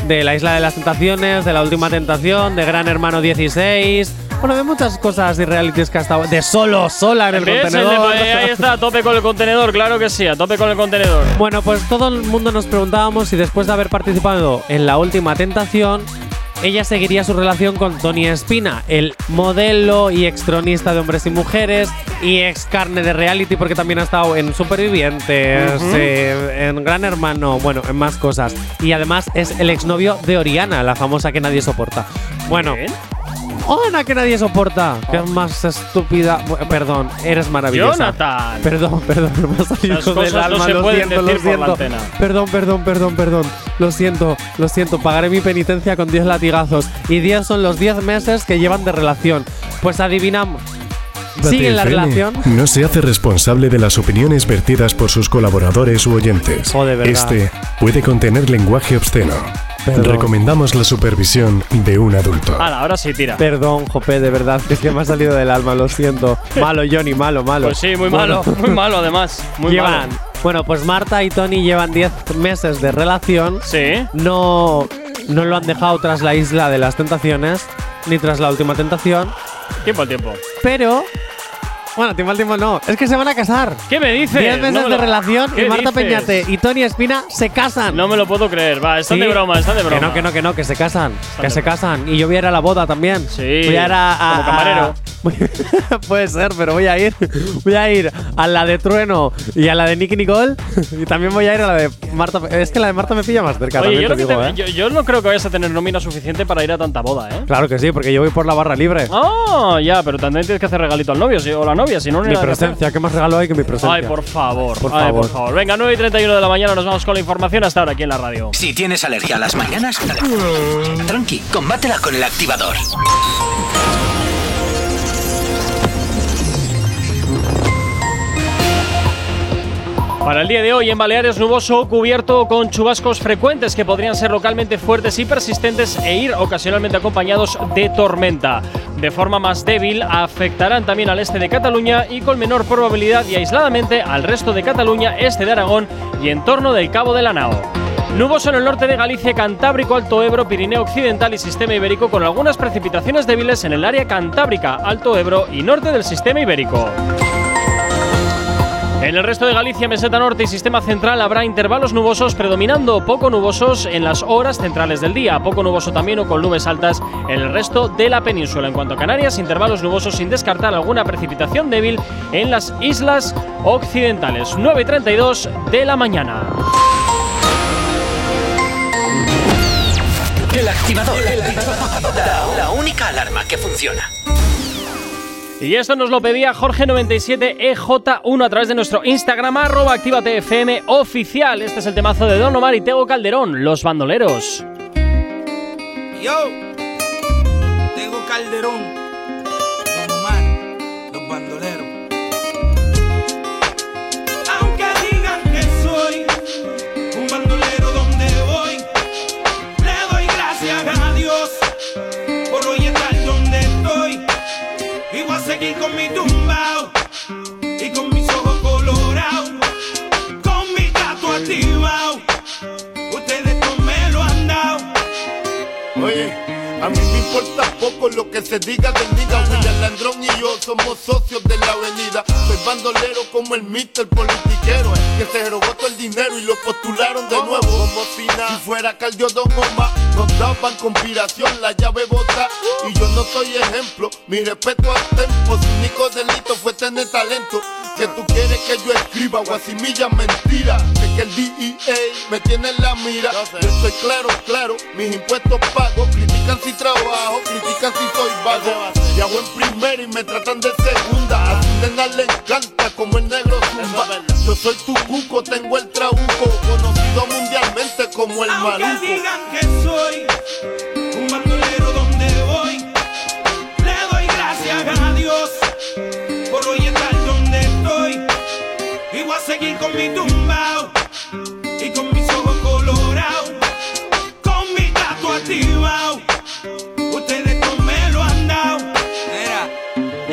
de la Isla de las Tentaciones, de la Última Tentación, de Gran Hermano 16. Bueno, de muchas cosas y realities que ha estado. De solo, sola en el ¿Ves? El de- contenedor. ahí está, a tope con el contenedor, claro que sí, a tope con el contenedor. Bueno, pues todo el mundo nos preguntábamos si después de haber participado en la última tentación, ella seguiría su relación con Tony Espina, el modelo y extronista de hombres y mujeres y ex carne de reality porque también ha estado en Supervivientes, eh, en Gran Hermano, bueno, en más cosas. Y además es el exnovio de Oriana, la famosa que nadie soporta. Bueno, Bien. Ana que nadie soporta, que es más estúpida. Perdón, eres maravillosa. Jonathan. Perdón, perdón, me ha salido Las del cosas no alma, se lo pueden siento, lo decir por la siento. antena. Perdón, perdón, perdón, perdón. Lo siento, lo siento. Pagaré mi penitencia con 10 latigazos. Y 10 son los 10 meses que llevan de relación. Pues adivinamos. ¿Siguen la relación? No se hace responsable de las opiniones vertidas por sus colaboradores u oyentes. Joder, verdad. este puede contener lenguaje obsceno. Perdón. Recomendamos la supervisión de un adulto. Hala, ahora sí, tira. Perdón, Jope, de verdad, es que me ha salido del alma, lo siento. Malo, Johnny, malo, malo. Pues sí, muy Bueno, malo, muy malo además. Muy llevan. malo. Bueno, pues Marta y Tony llevan 10 meses de relación. Sí. No, no lo han dejado tras la isla de las tentaciones, ni tras la última tentación. Tiempo al tiempo. Pero. Bueno, tiempo al tiempo no. Es que se van a casar. ¿Qué me dices? 10 meses No me de relación y ¿Qué Marta dices? Peñate y Tony Espina se casan. No me lo puedo creer. Va, están Sí. de broma, están de broma. Que no, que no, que no, que se casan. que se casan. Y yo voy a ir a la boda también. Sí, Voy a ir a. a- como camarero. a- Puede ser, pero voy a ir. Voy a ir a la de Trueno y a la de Nicky Nicole. Y también voy a ir a la de Marta. Es que la de Marta me pilla más cerca. Oye, también yo, te digo, te- ¿eh? yo- yo no creo que vayas a tener nómina suficiente para ir a tanta boda, ¿eh? Claro que sí, porque yo voy por la barra libre. Ah, ya, pero también tienes que hacer regalito al novio si- o la novia, si no, mi presencia, ¿qué más regalo hay que mi presencia? Ay, por favor. Por Ay, favor. por favor. Venga, 9 y 31 de la mañana nos vamos con la información hasta ahora aquí en la radio. Si tienes alergia a las mañanas, tranqui, combátela con el activador. Para el día de hoy en Baleares nuboso cubierto con chubascos frecuentes que podrían ser localmente fuertes y persistentes e ir ocasionalmente acompañados de tormenta. De forma más débil afectarán también al este de Cataluña y con menor probabilidad y aisladamente al resto de Cataluña, este de Aragón y en torno del Cabo de la Nao. Nuboso en el norte de Galicia, Cantábrico, Alto Ebro, Pirineo Occidental y Sistema Ibérico con algunas precipitaciones débiles en el área Cantábrica, Alto Ebro y norte del Sistema Ibérico. En el resto de Galicia, Meseta Norte y Sistema Central habrá intervalos nubosos predominando poco nubosos en las horas centrales del día, poco nuboso también o con nubes altas en el resto de la península. En cuanto a Canarias, intervalos nubosos sin descartar alguna precipitación débil en las islas occidentales. 9.32 de la mañana. El activador. La, la única alarma que funciona. Y esto nos lo pedía Jorge97EJ1 a través de nuestro Instagram, arroba activatefm oficial. Este es el temazo de Don Omar y Tego Calderón, Los Bandoleros. Yo, tengo Calderón, voy importa poco lo que se diga del niga. William Landrón y yo somos socios de la avenida. Soy bandolero como el mister politiquero que se robó todo el dinero y lo postularon de nuevo. Como si nada, fuera Caldio Don Omar, nos daban conspiración, la llave bota. Y yo no soy ejemplo, mi respeto al tempo. Su único delito fue tener talento. Que tú quieres que yo escriba guasimilla mentira. Que el DEA me tiene en la mira. Yo estoy claro, claro, mis impuestos pago. Critican si trabajo, critican si soy vago. Y hago en primera y me tratan de segunda. A su nena le encanta como el negro zumba. Yo soy tu cuco, tengo el trabuco. Conocido mundialmente como el Aunque maluco. digan que soy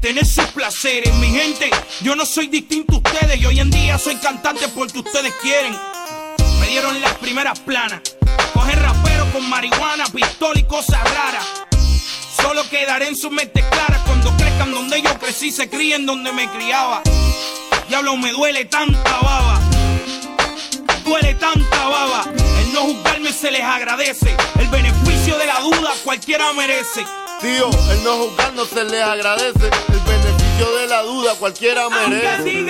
Tener sus placeres, mi gente. Yo no soy distinto a ustedes y hoy en día soy cantante porque ustedes quieren. Me dieron las primeras planas. Coger rapero con marihuana, pistola y cosas raras. Solo quedaré en sus mentes claras cuando crezcan donde yo crecí, se críen donde me criaba. Diablo, me duele tanta baba. Duele tanta baba. El no juzgarme se les agradece. El beneficio de la duda cualquiera merece. Tío, el no juzgar no se le agradece. El beneficio de la duda cualquiera merece.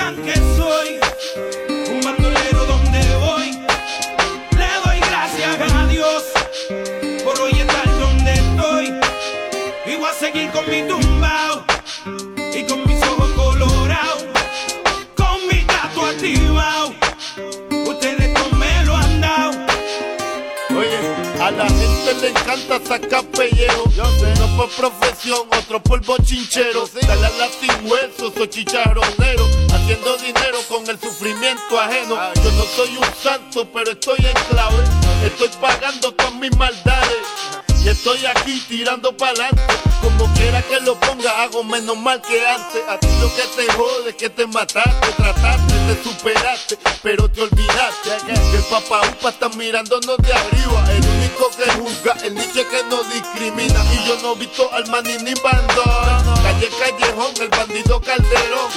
Gente le encanta sacar pellejo. Uno por profesión, otro por bochinchero. Dale a latín hueso, soy chicharronero. Haciendo dinero con el sufrimiento ajeno. Yo no soy un santo, pero estoy en clave. Estoy pagando todas mis maldades. Y estoy aquí tirando pa'lante. Como quiera que lo ponga, hago menos mal que antes. A ti lo que te jode es que te mataste, trataste, te superaste, pero te olvidaste. Que el papá upa está mirándonos de arriba. El único que juzga, el niche que no discrimina. Y yo no he visto al maní ni bandón. Calle Callejón, el bandido Calderón.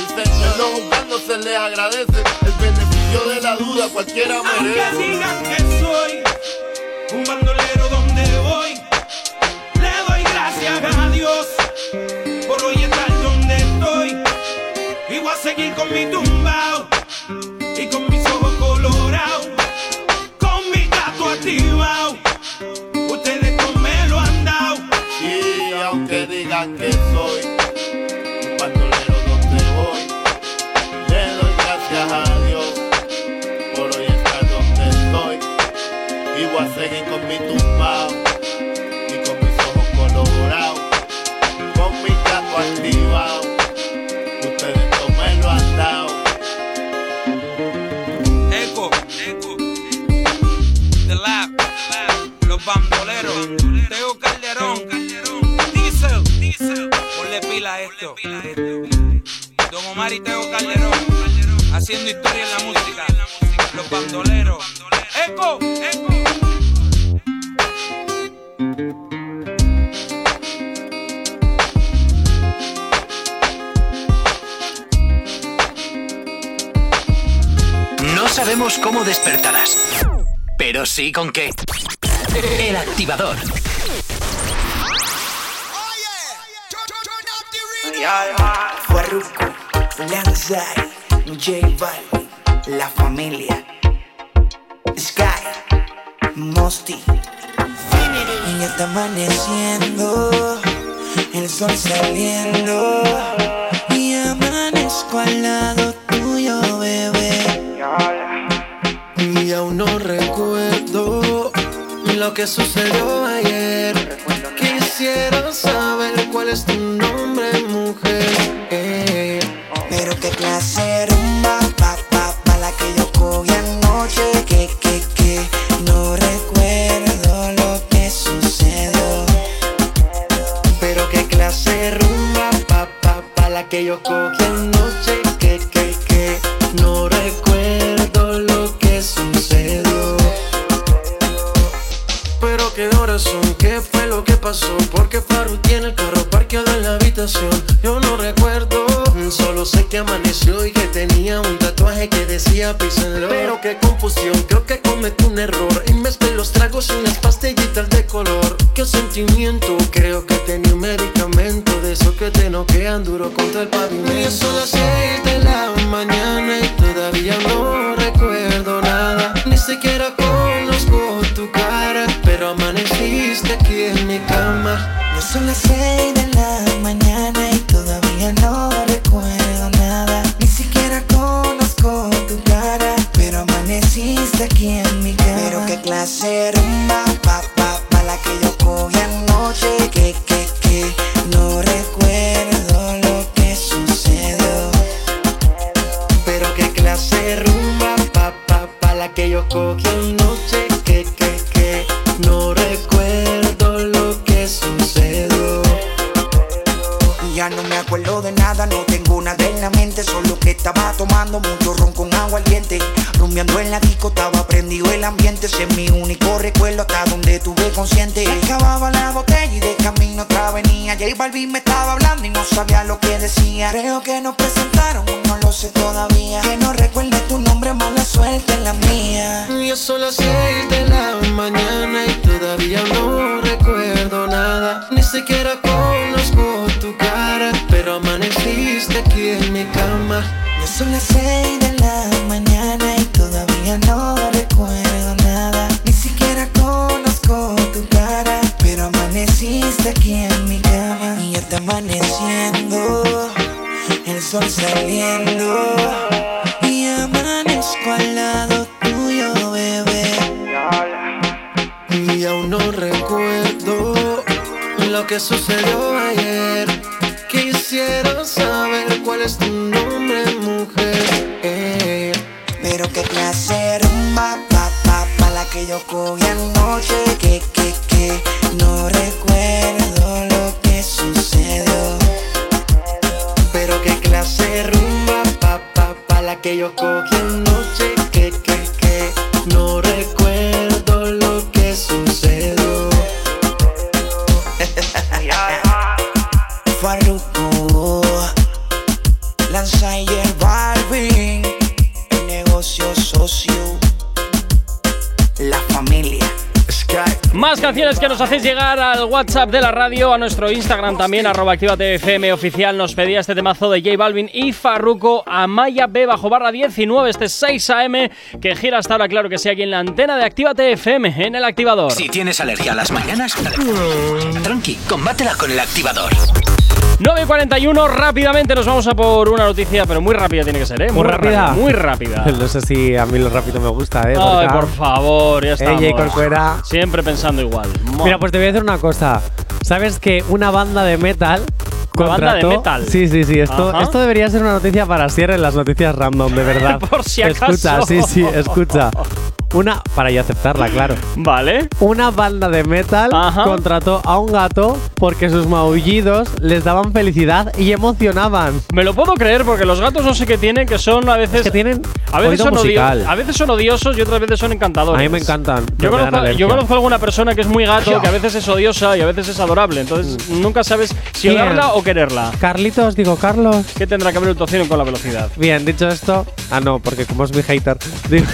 No juzgar no se le agradece. El beneficio de la duda cualquiera merece. Aunque digan que soy un Por hoy estar donde estoy. Y voy a seguir con mi tumbao pila a esto. Don Omar y Teo Calderón, haciendo historia en la música. Los bandoleros. ¡Eco! ¡Eco! No sabemos cómo despertarás, pero sí con qué. El activador. Farruko, Lanzai, J Balvin, La Familia, Sky, Mosty. Y ya está amaneciendo, el sol saliendo. Y amanezco al lado tuyo, bebé. Y aún no recuerdo lo que sucedió ayer. Quisiera saber cuál es tu nombre, mujer. Eh. Pero qué clase rumba, pa, pa, pa, la que yo cogí anoche. Que, que, que, no recuerdo lo que sucedió. Pero qué clase rumba, pa, pa, pa, la que yo cogí anoche. Que, que, que, no recuerdo lo que sucedió. Pero qué horas son, pasó. Porque Faru tiene el carro parqueado en la habitación. Yo no recuerdo, solo sé que amaneció y que tenía un tatuaje que decía písenlo. Pero qué confusión, creo que cometí un error. Y mezclé los tragos y unas pastillitas de color. Qué sentimiento, creo que tenía un medicamento de esos que te noquean duro contra el pavimento. Y son las seis de la mañana y todavía no son las seis WhatsApp de la radio, a nuestro Instagram también, arroba activatefm oficial. Nos pedía este temazo de J Balvin y Farruko Amaya B bajo barra 19, este 6 AM, que gira hasta ahora, claro que sí, aquí en la antena de Actívate FM, en el activador. Si tienes alergia a las mañanas, tranqui, combátela con el activador. 9 y 41, rápidamente nos vamos a por una noticia, pero muy rápida tiene que ser, ¿eh? Muy rápida. Muy rápida. No sé si a mí lo rápido me gusta, ¿eh? Ay, por favor, ya. Ella y Corcuera. Siempre pensando igual. Mira, pues te voy a decir una cosa. ¿Sabes que una banda de metal ¿Una banda de metal? Sí, sí, sí. Esto, Ajá. esto debería ser una noticia para cierre en las noticias random, de verdad. Por si acaso. Escucha, sí, sí, escucha. Una, para yo aceptarla, claro. Vale. Una banda de metal Ajá. contrató a un gato porque sus maullidos les daban felicidad y emocionaban. Me lo puedo creer porque los gatos no sé qué tienen, que son a veces. que tienen a veces son, odio- musical. a veces son odiosos y otras veces son encantadores. A mí me encantan. Yo me conozco, yo alergia. conozco a alguna persona que es muy gato, que a veces es odiosa y a veces es adorable. Entonces nunca sabes si Bien. odiarla o quererla. Carlitos, digo, Carlos. ¿Qué tendrá que ver el tocino con la velocidad? Bien, dicho esto. Ah, no, porque como es mi hater. digo-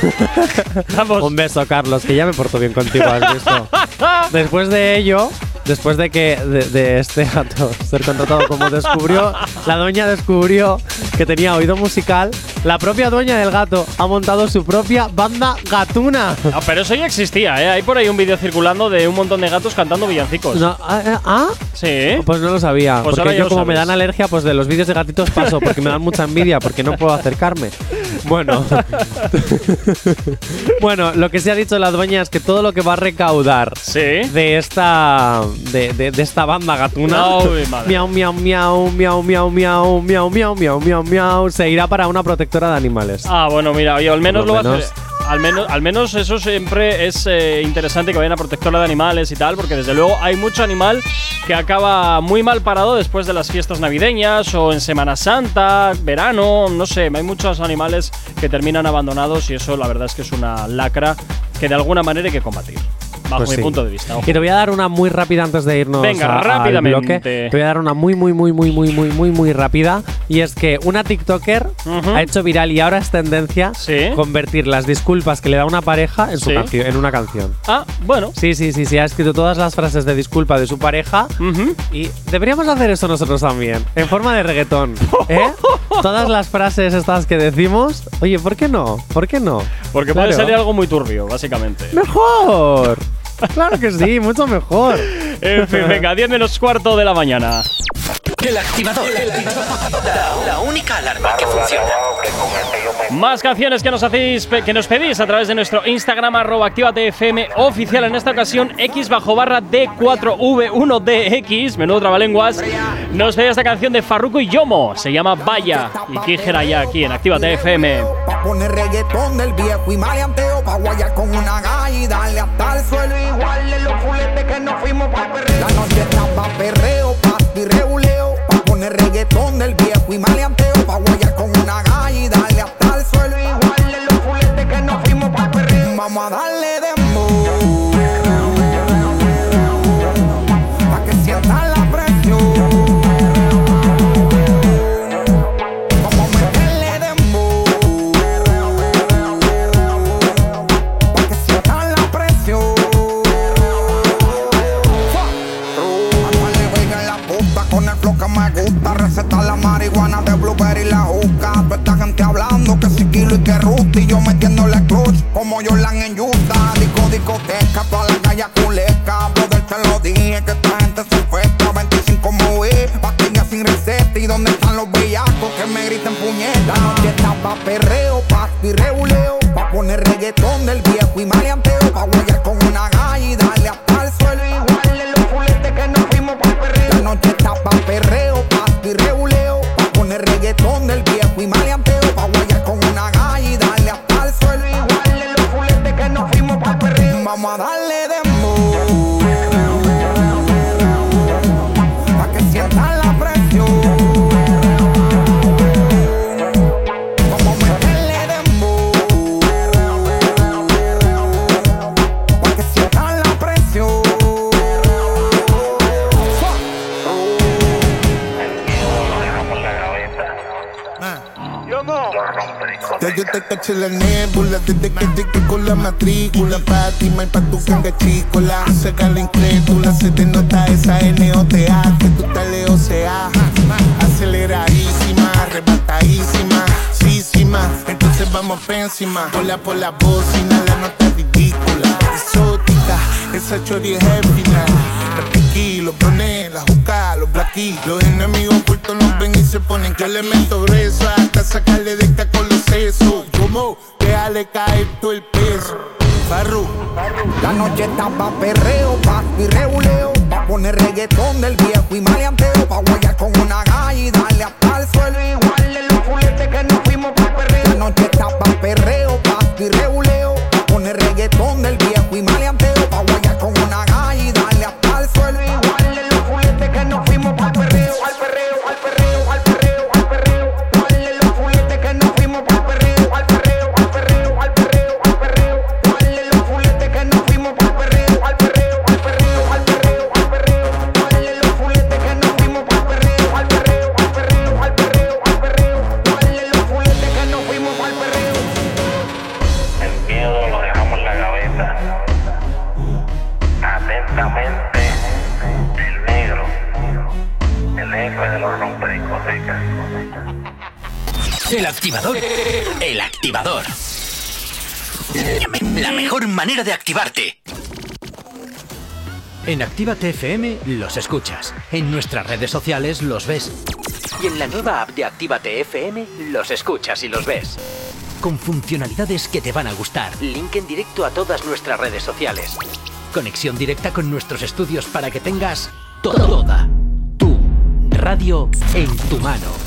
Un beso, Carlos, que ya me porto bien contigo, has visto. Después de ello, después de que de, de este gato ser contratado como descubrió, la dueña descubrió que tenía oído musical, la propia dueña del gato ha montado su propia banda gatuna. Ah, pero eso ya existía, ¿eh? Hay por ahí un vídeo circulando de un montón de gatos cantando villancicos. No, ah, eh, ¿ah? Sí. Pues no lo sabía. Pues porque yo, como me sabes. dan alergia, pues de los vídeos de gatitos paso, porque me dan mucha envidia, porque no puedo acercarme. Bueno. bueno, lo que se ha dicho la dueña es que todo lo que va a recaudar de esta de, de- de esta banda gatuna miau miau miau miau miau miau miau miau miau miau miau se irá para una protectora de animales. Ah, bueno, mira, oye, al menos lo va a menos. hacer. Al menos, al menos eso siempre es eh, interesante que vayan a protectora de animales y tal, porque desde luego hay mucho animal que acaba muy mal parado después de las fiestas navideñas o en Semana Santa, verano, no sé, hay muchos animales que terminan abandonados y eso la verdad es que es una lacra que de alguna manera hay que combatir, bajo Pues mi sí. punto de vista. ojo. Y te voy a dar una muy rápida antes de irnos Venga, a- al rápidamente. bloque. Te voy a dar una muy, muy, muy, muy, muy, muy, muy, muy rápida. Y es que una TikToker ha hecho viral y ahora es tendencia convertir las disculpas que le da una pareja en, su Sí. en una canción. Ah, bueno. Sí, sí, sí, sí. Ha escrito todas las frases de disculpa de su pareja. Y deberíamos hacer eso nosotros también. En forma de reggaetón. ¿eh? todas las frases estas que decimos. Oye, ¿por qué no? ¿Por qué no? Porque puede Claro. salir algo muy turbio, básicamente. ¡Mejor! Claro que sí, mucho mejor. En fin, venga, 10 menos cuarto de la mañana. El activador. La, la única alarma que funciona. Más canciones que nos hacéis, que nos pedís a través de nuestro Instagram arroba activatefm oficial en esta ocasión x bajo barra D4V1DX, menudo trabalenguas. Nos pedía esta canción de Farruko y Yomo, se llama Vaya y Kijera ya aquí en Actívate FM. Pa' poner reggaetón del viejo y maleanteo Pa' guayar con una galla y darle hasta el suelo Igual de los fuletes que nos fuimos pa' perreo La noche está pa' perreo, Pa' poner reggaetón del viejo y maleanteo Pa' guayar con una galla y darle hasta el suelo Igual de los fuletes que nos fuimos pa' perreo. Vamos a darle y Yo metiéndole clutch como Jordan en Utah. Disco, discoteca, toda la calle culeca. Brother te lo dije que esta gente se infecta 25 mover, pastillas sin receta Y dónde están los bellacos que me griten puñetas La noche pa' perreo, pa' y Pa' poner reggaetón del viejo y maleanteo Pa' la matrícula Fátima y pa' tu canga chicola. Saca la incrédula, se te nota esa N-O-T-A Que tu taleo sea Aceleradísima, arrebatadísima Sísima, entonces vamos pa' encima Pola por la bocina, la nota ridícula Exótica, esa chori es final Los brones, la juca, los blaquí Los enemigos ocultos nos ven y se ponen que elemento grueso Hasta sacarle de esta con los sesos. Como, déjale caer todo el peso. Farru, La noche está pa' perreo, pa' y reguleo Pa' poner reggaetón del viejo y maleanteo Pa' guayar con una galla y darle hasta el suelo. Igual de los fuletes que nos fuimos pa' perreo. La noche está pa' perreo, pa' y reguleo activador. El activador. La mejor manera de activarte. En Actívate FM los escuchas. En nuestras redes sociales los ves. Y en la nueva app de Actívate FM los escuchas y los ves. Con funcionalidades que te van a gustar. Link en directo a todas nuestras redes sociales. Conexión directa con nuestros estudios para que tengas toda tu radio en tu mano.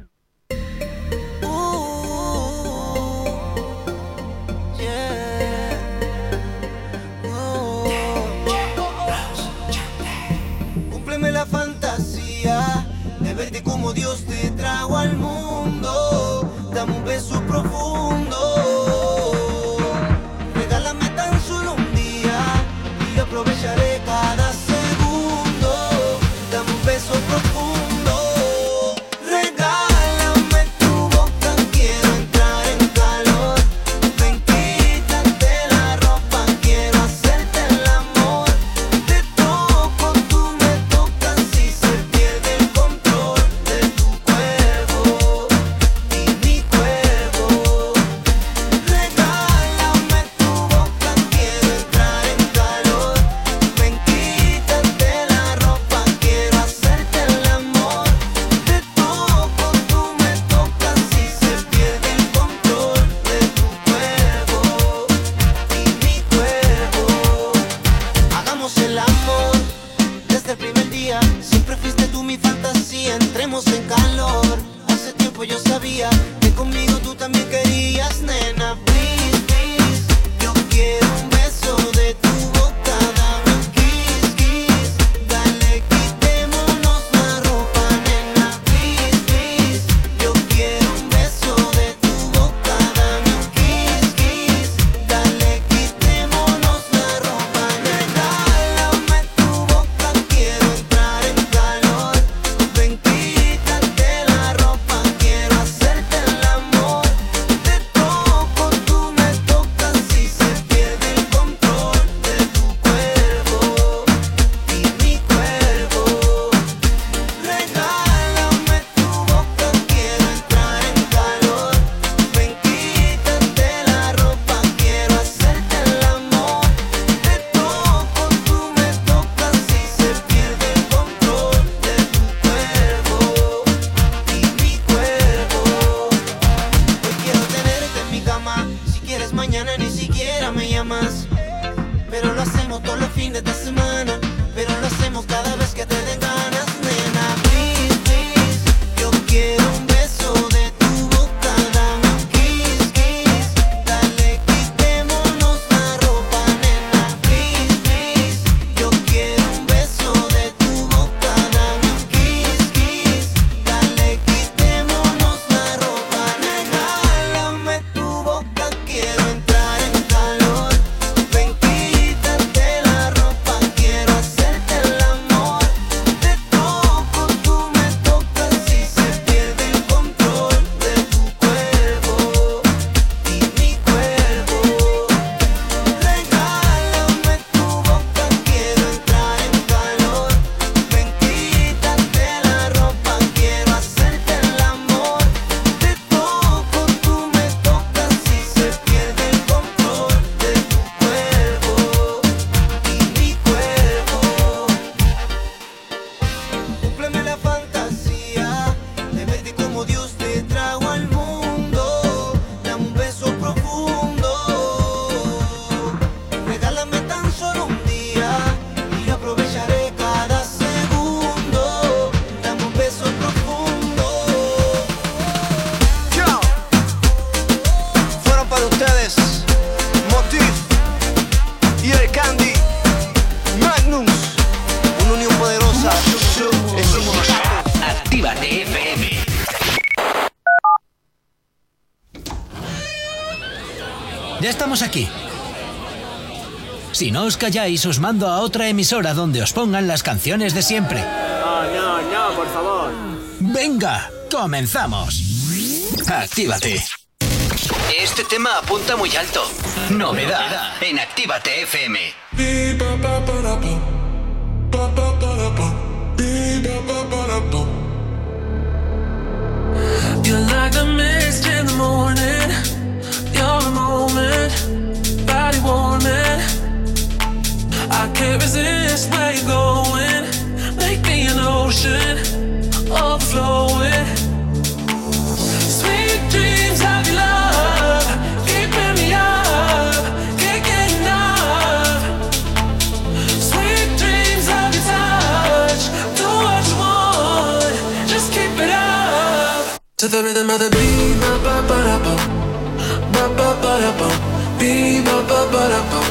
Dios te trajo al mundo. Dame un beso profundo. Os calláis, os mando a otra emisora donde os pongan las canciones de siempre. No, no, no, por favor. Venga, comenzamos. Actívate. Este tema apunta muy alto. Novedad en Actívate FM. You're like the mist in the morning. You're a moment, body warming. Can't resist where you're going. Make me an ocean, overflowing. Sweet dreams of your love, me up, can't get enough. Sweet dreams of your touch, do what you want, just keep it up. To the rhythm of the beat, ba ba ba da bum, ba ba ba da bum, beat ba ba ba da bum.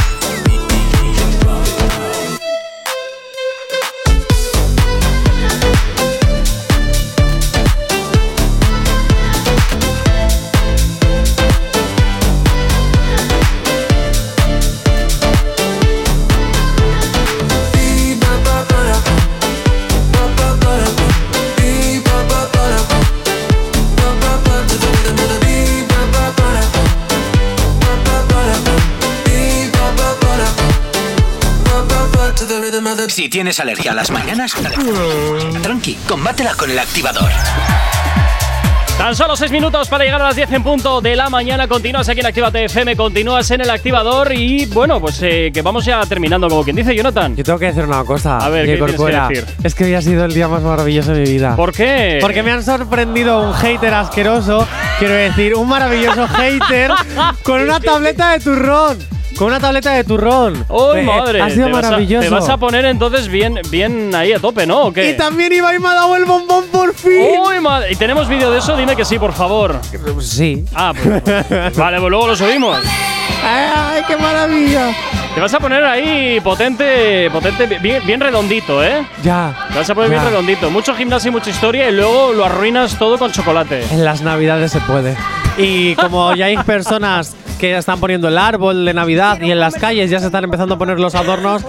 Si tienes alergia a las mañanas, tranqui, combátela con el activador. Tan solo 6 minutos para llegar a las 10 en punto de la mañana. Continúas aquí en Actívate FM, continúas en el activador y bueno, pues eh, que vamos ya terminando, como quien dice Jonathan. Yo tengo que decir una cosa. A ver, ¿qué tienes que corcuera. decir? Es que hoy ha sido el día más maravilloso de mi vida. ¿Por qué? Porque me han sorprendido un hater asqueroso, quiero decir, un maravilloso hater con una tableta de turrón. Con una tableta de turrón. ¡Uy, Eh, madre! Ha sido te vas a- maravilloso. te vas a poner entonces bien, bien ahí a tope, ¿no? ¿O qué? Y también Ibai me ha dado el bombón por fin. ¡Uy, madre! ¿Y tenemos vídeo de eso? Dime que sí, por favor. Sí. Ah, pues, vale, pues luego lo subimos. ¡Ay, qué maravilla! Te vas a poner ahí potente, potente, bien, bien redondito, ¿eh? Ya. Te vas a poner bien redondito. Mucho gimnasio y mucha historia y luego lo arruinas todo con chocolate. En las navidades se puede. Y como ya hay personas que están poniendo el árbol de Navidad y en las calles ya se están empezando a poner los adornos,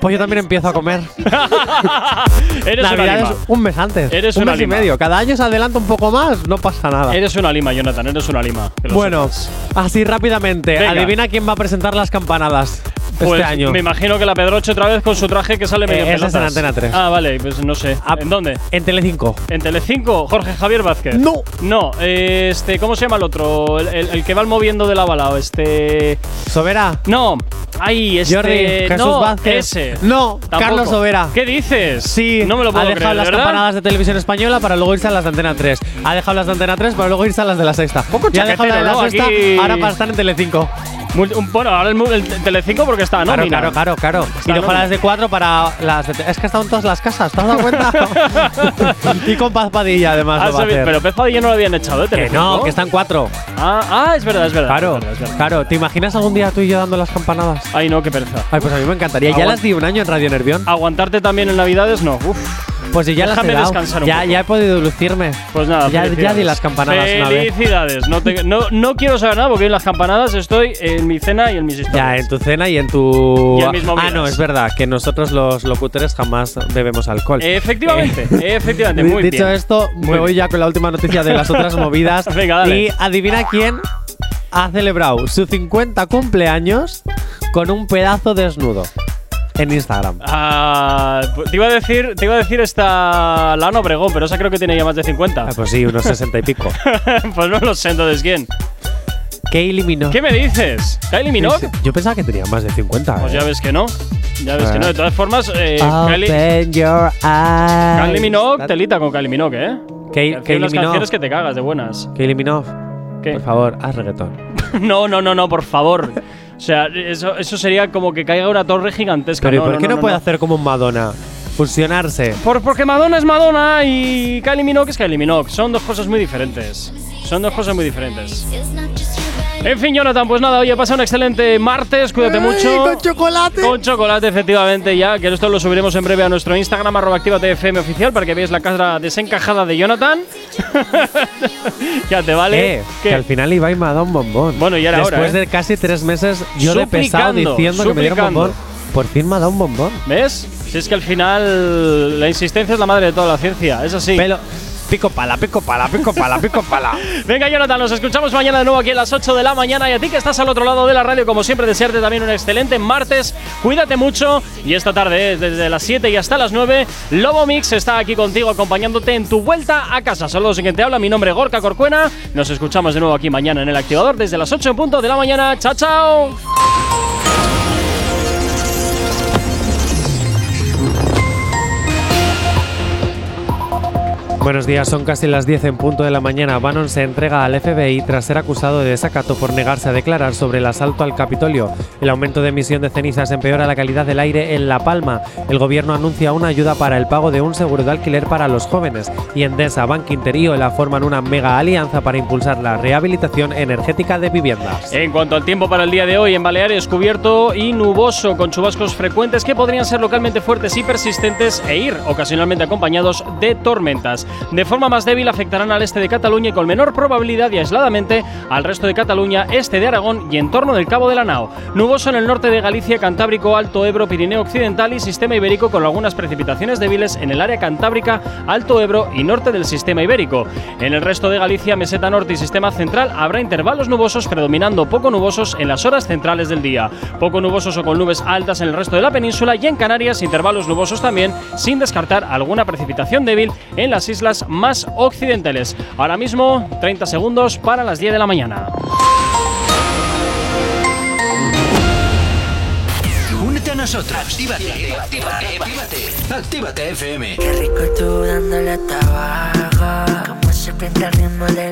pues yo también empiezo a comer. Eres una Navidades lima. un mes antes. Eres un una mes lima. y medio. Cada año se adelanta un poco más, no pasa nada. Eres una lima, Jonathan, eres una lima. Bueno, sepas. así rápidamente, Venga. adivina quién va a presentar las campanadas Pues este año. me imagino que la Pedroche otra vez con su traje que sale medio Eh, ese es en. Antena 3. Ah, vale, pues no sé. ¿En dónde? En Telecinco. ¿En Telecinco? Jorge Javier Vázquez. No. No, eh, este, ¿cómo se llama el otro? El, el- el que va moviendo de la balao, este. ¿Sobera? No. Ay, este. Jordi, Jesús no, Vázquez. Ese. No, Tampoco. Carlos Sobera. ¿Qué dices? Sí, No me lo puedo ha dejado creer, las campanadas de televisión española para luego irse a las de Antena 3. Ha dejado las de Antena 3 para luego irse a las de la sexta. y ha dejado las de la sexta Aquí- ahora para estar en Telecinco. Un- Bueno, ahora el, el Telecinco porque está, ¿no? Claro, claro, claro, claro. Está Y las de 4 para las de Es que están en todas las casas, ¿te has dado cuenta? y con Paz Padilla además Ah, lo va a sabi- hacer. pero Pez Padilla no lo habían echado, ¿eh? que no, que están 4. Ah, ah, es verdad, es verdad. Claro, es verdad, es verdad. claro. ¿Te imaginas algún día tú y yo dando las campanadas? Ay, no, qué pereza. Ay, pues a mí me encantaría. Ya las di un año en Radio Nervión. Aguantarte también en Navidades, no. Uf. Pues si ya las he descansar un ya, poco. ya he podido lucirme. Pues nada, Ya- di las campanadas una vez. Felicidades. No, te- no, no quiero saber nada porque en las campanadas estoy en mi cena y en mis historias. Ya, en tu cena y en tu. Y en mis movidas. ah, no, es verdad, que nosotros los locutores jamás bebemos alcohol. Efectivamente, Eh, efectivamente, muy Dicho bien. esto, me voy ya con la última noticia de las otras movidas. Venga, dale. Y adivina quién ha celebrado su 50 cumpleaños con un pedazo desnudo en Instagram. Ah, te iba a decir, te iba a decir esta Lana Obregón, pero esa creo que tiene ya más de 50. Ah, pues sí, unos 60 y pico. pues no lo sé entonces quién. Kylie Minogue. ¿Qué me dices? ¿Kylie Minogue? Yo pensaba que tenía más de 50. Pues eh. ya ves que no. Ya ves que no. De todas formas, eh, Kylie. Kylie Minogue, telita con Kylie Minogue, ¿eh? Kay- Kylie unas Minogue. canciones que te cagas de buenas. Kylie Minogue. ¿Qué? Por favor, haz reggaetón. no, no, no, no, por favor. O sea, eso, eso sería como que caiga una torre gigantesca. Pero ¿y no, por qué no, no, puede hacer como un Madonna? fusionarse. Por, porque Madonna es Madonna y Kylie Minogue es Kylie Minogue. Son dos cosas muy diferentes. Son dos cosas muy diferentes. En fin, Jonathan, pues nada, oye, pasa un excelente martes, cuídate mucho. con chocolate. Con chocolate, efectivamente, ya, que esto lo subiremos en breve a nuestro Instagram, arroba activatfm oficial, para que veáis la cara desencajada de Jonathan. ya te vale. Eh, que al final Ibai me ha dado un bombón. Bueno, ya era hora, Después ¿eh? de casi tres meses, yo de pesado Suplicando, diciendo que me dieron bombón. Por fin me ha dado un bombón. ¿Ves? Si es que al final la insistencia es la madre de toda la ciencia, es así. Pico pala, pico pala, pico pala, pico pala. Venga, Jonathan, nos escuchamos mañana de nuevo aquí a las 8 de la mañana. Y a ti que estás al otro lado de la radio, como siempre, desearte también un excelente martes. Cuídate mucho. Y esta tarde, desde las 7 y hasta las 9, Lobo Mix está aquí contigo, acompañándote en tu vuelta a casa. Saludos en quien te habla. Mi nombre es Gorka Corcuena. Nos escuchamos de nuevo aquí mañana en el activador desde las 8 en punto de la mañana. ¡Chao, chao! Buenos días, son casi las 10 en punto de la mañana. Bannon se entrega al FBI tras ser acusado de desacato por negarse a declarar sobre el asalto al Capitolio. El aumento de emisión de cenizas empeora la calidad del aire en La Palma. El gobierno anuncia una ayuda para el pago de un seguro de alquiler para los jóvenes. Y Endesa, Bank Inter y Ola forman una mega alianza para impulsar la rehabilitación energética de viviendas. En cuanto al tiempo para el día de hoy, en Baleares cubierto y nuboso, con chubascos frecuentes que podrían ser localmente fuertes y persistentes e ir ocasionalmente acompañados de tormentas. De forma más débil afectarán al este de Cataluña y con menor probabilidad y aisladamente al resto de Cataluña, este de Aragón y en torno del Cabo de la Nao. Nuboso en el norte de Galicia, Cantábrico, Alto Ebro, Pirineo Occidental y Sistema Ibérico con algunas precipitaciones débiles en el área Cantábrica, Alto Ebro y norte del Sistema Ibérico. En el resto de Galicia, Meseta Norte y Sistema Central habrá intervalos nubosos predominando poco nubosos en las horas centrales del día. Poco nubosos o con nubes altas en el resto de la península y en Canarias intervalos nubosos también, sin descartar alguna precipitación débil en las islas más occidentales. Ahora mismo, 30 segundos para las 10 de la mañana. Únete a nosotros. Actívate, actívate, actívate. Actívate FM. Qué rico tú dándole a tabaco. Como se pinta el ritmo de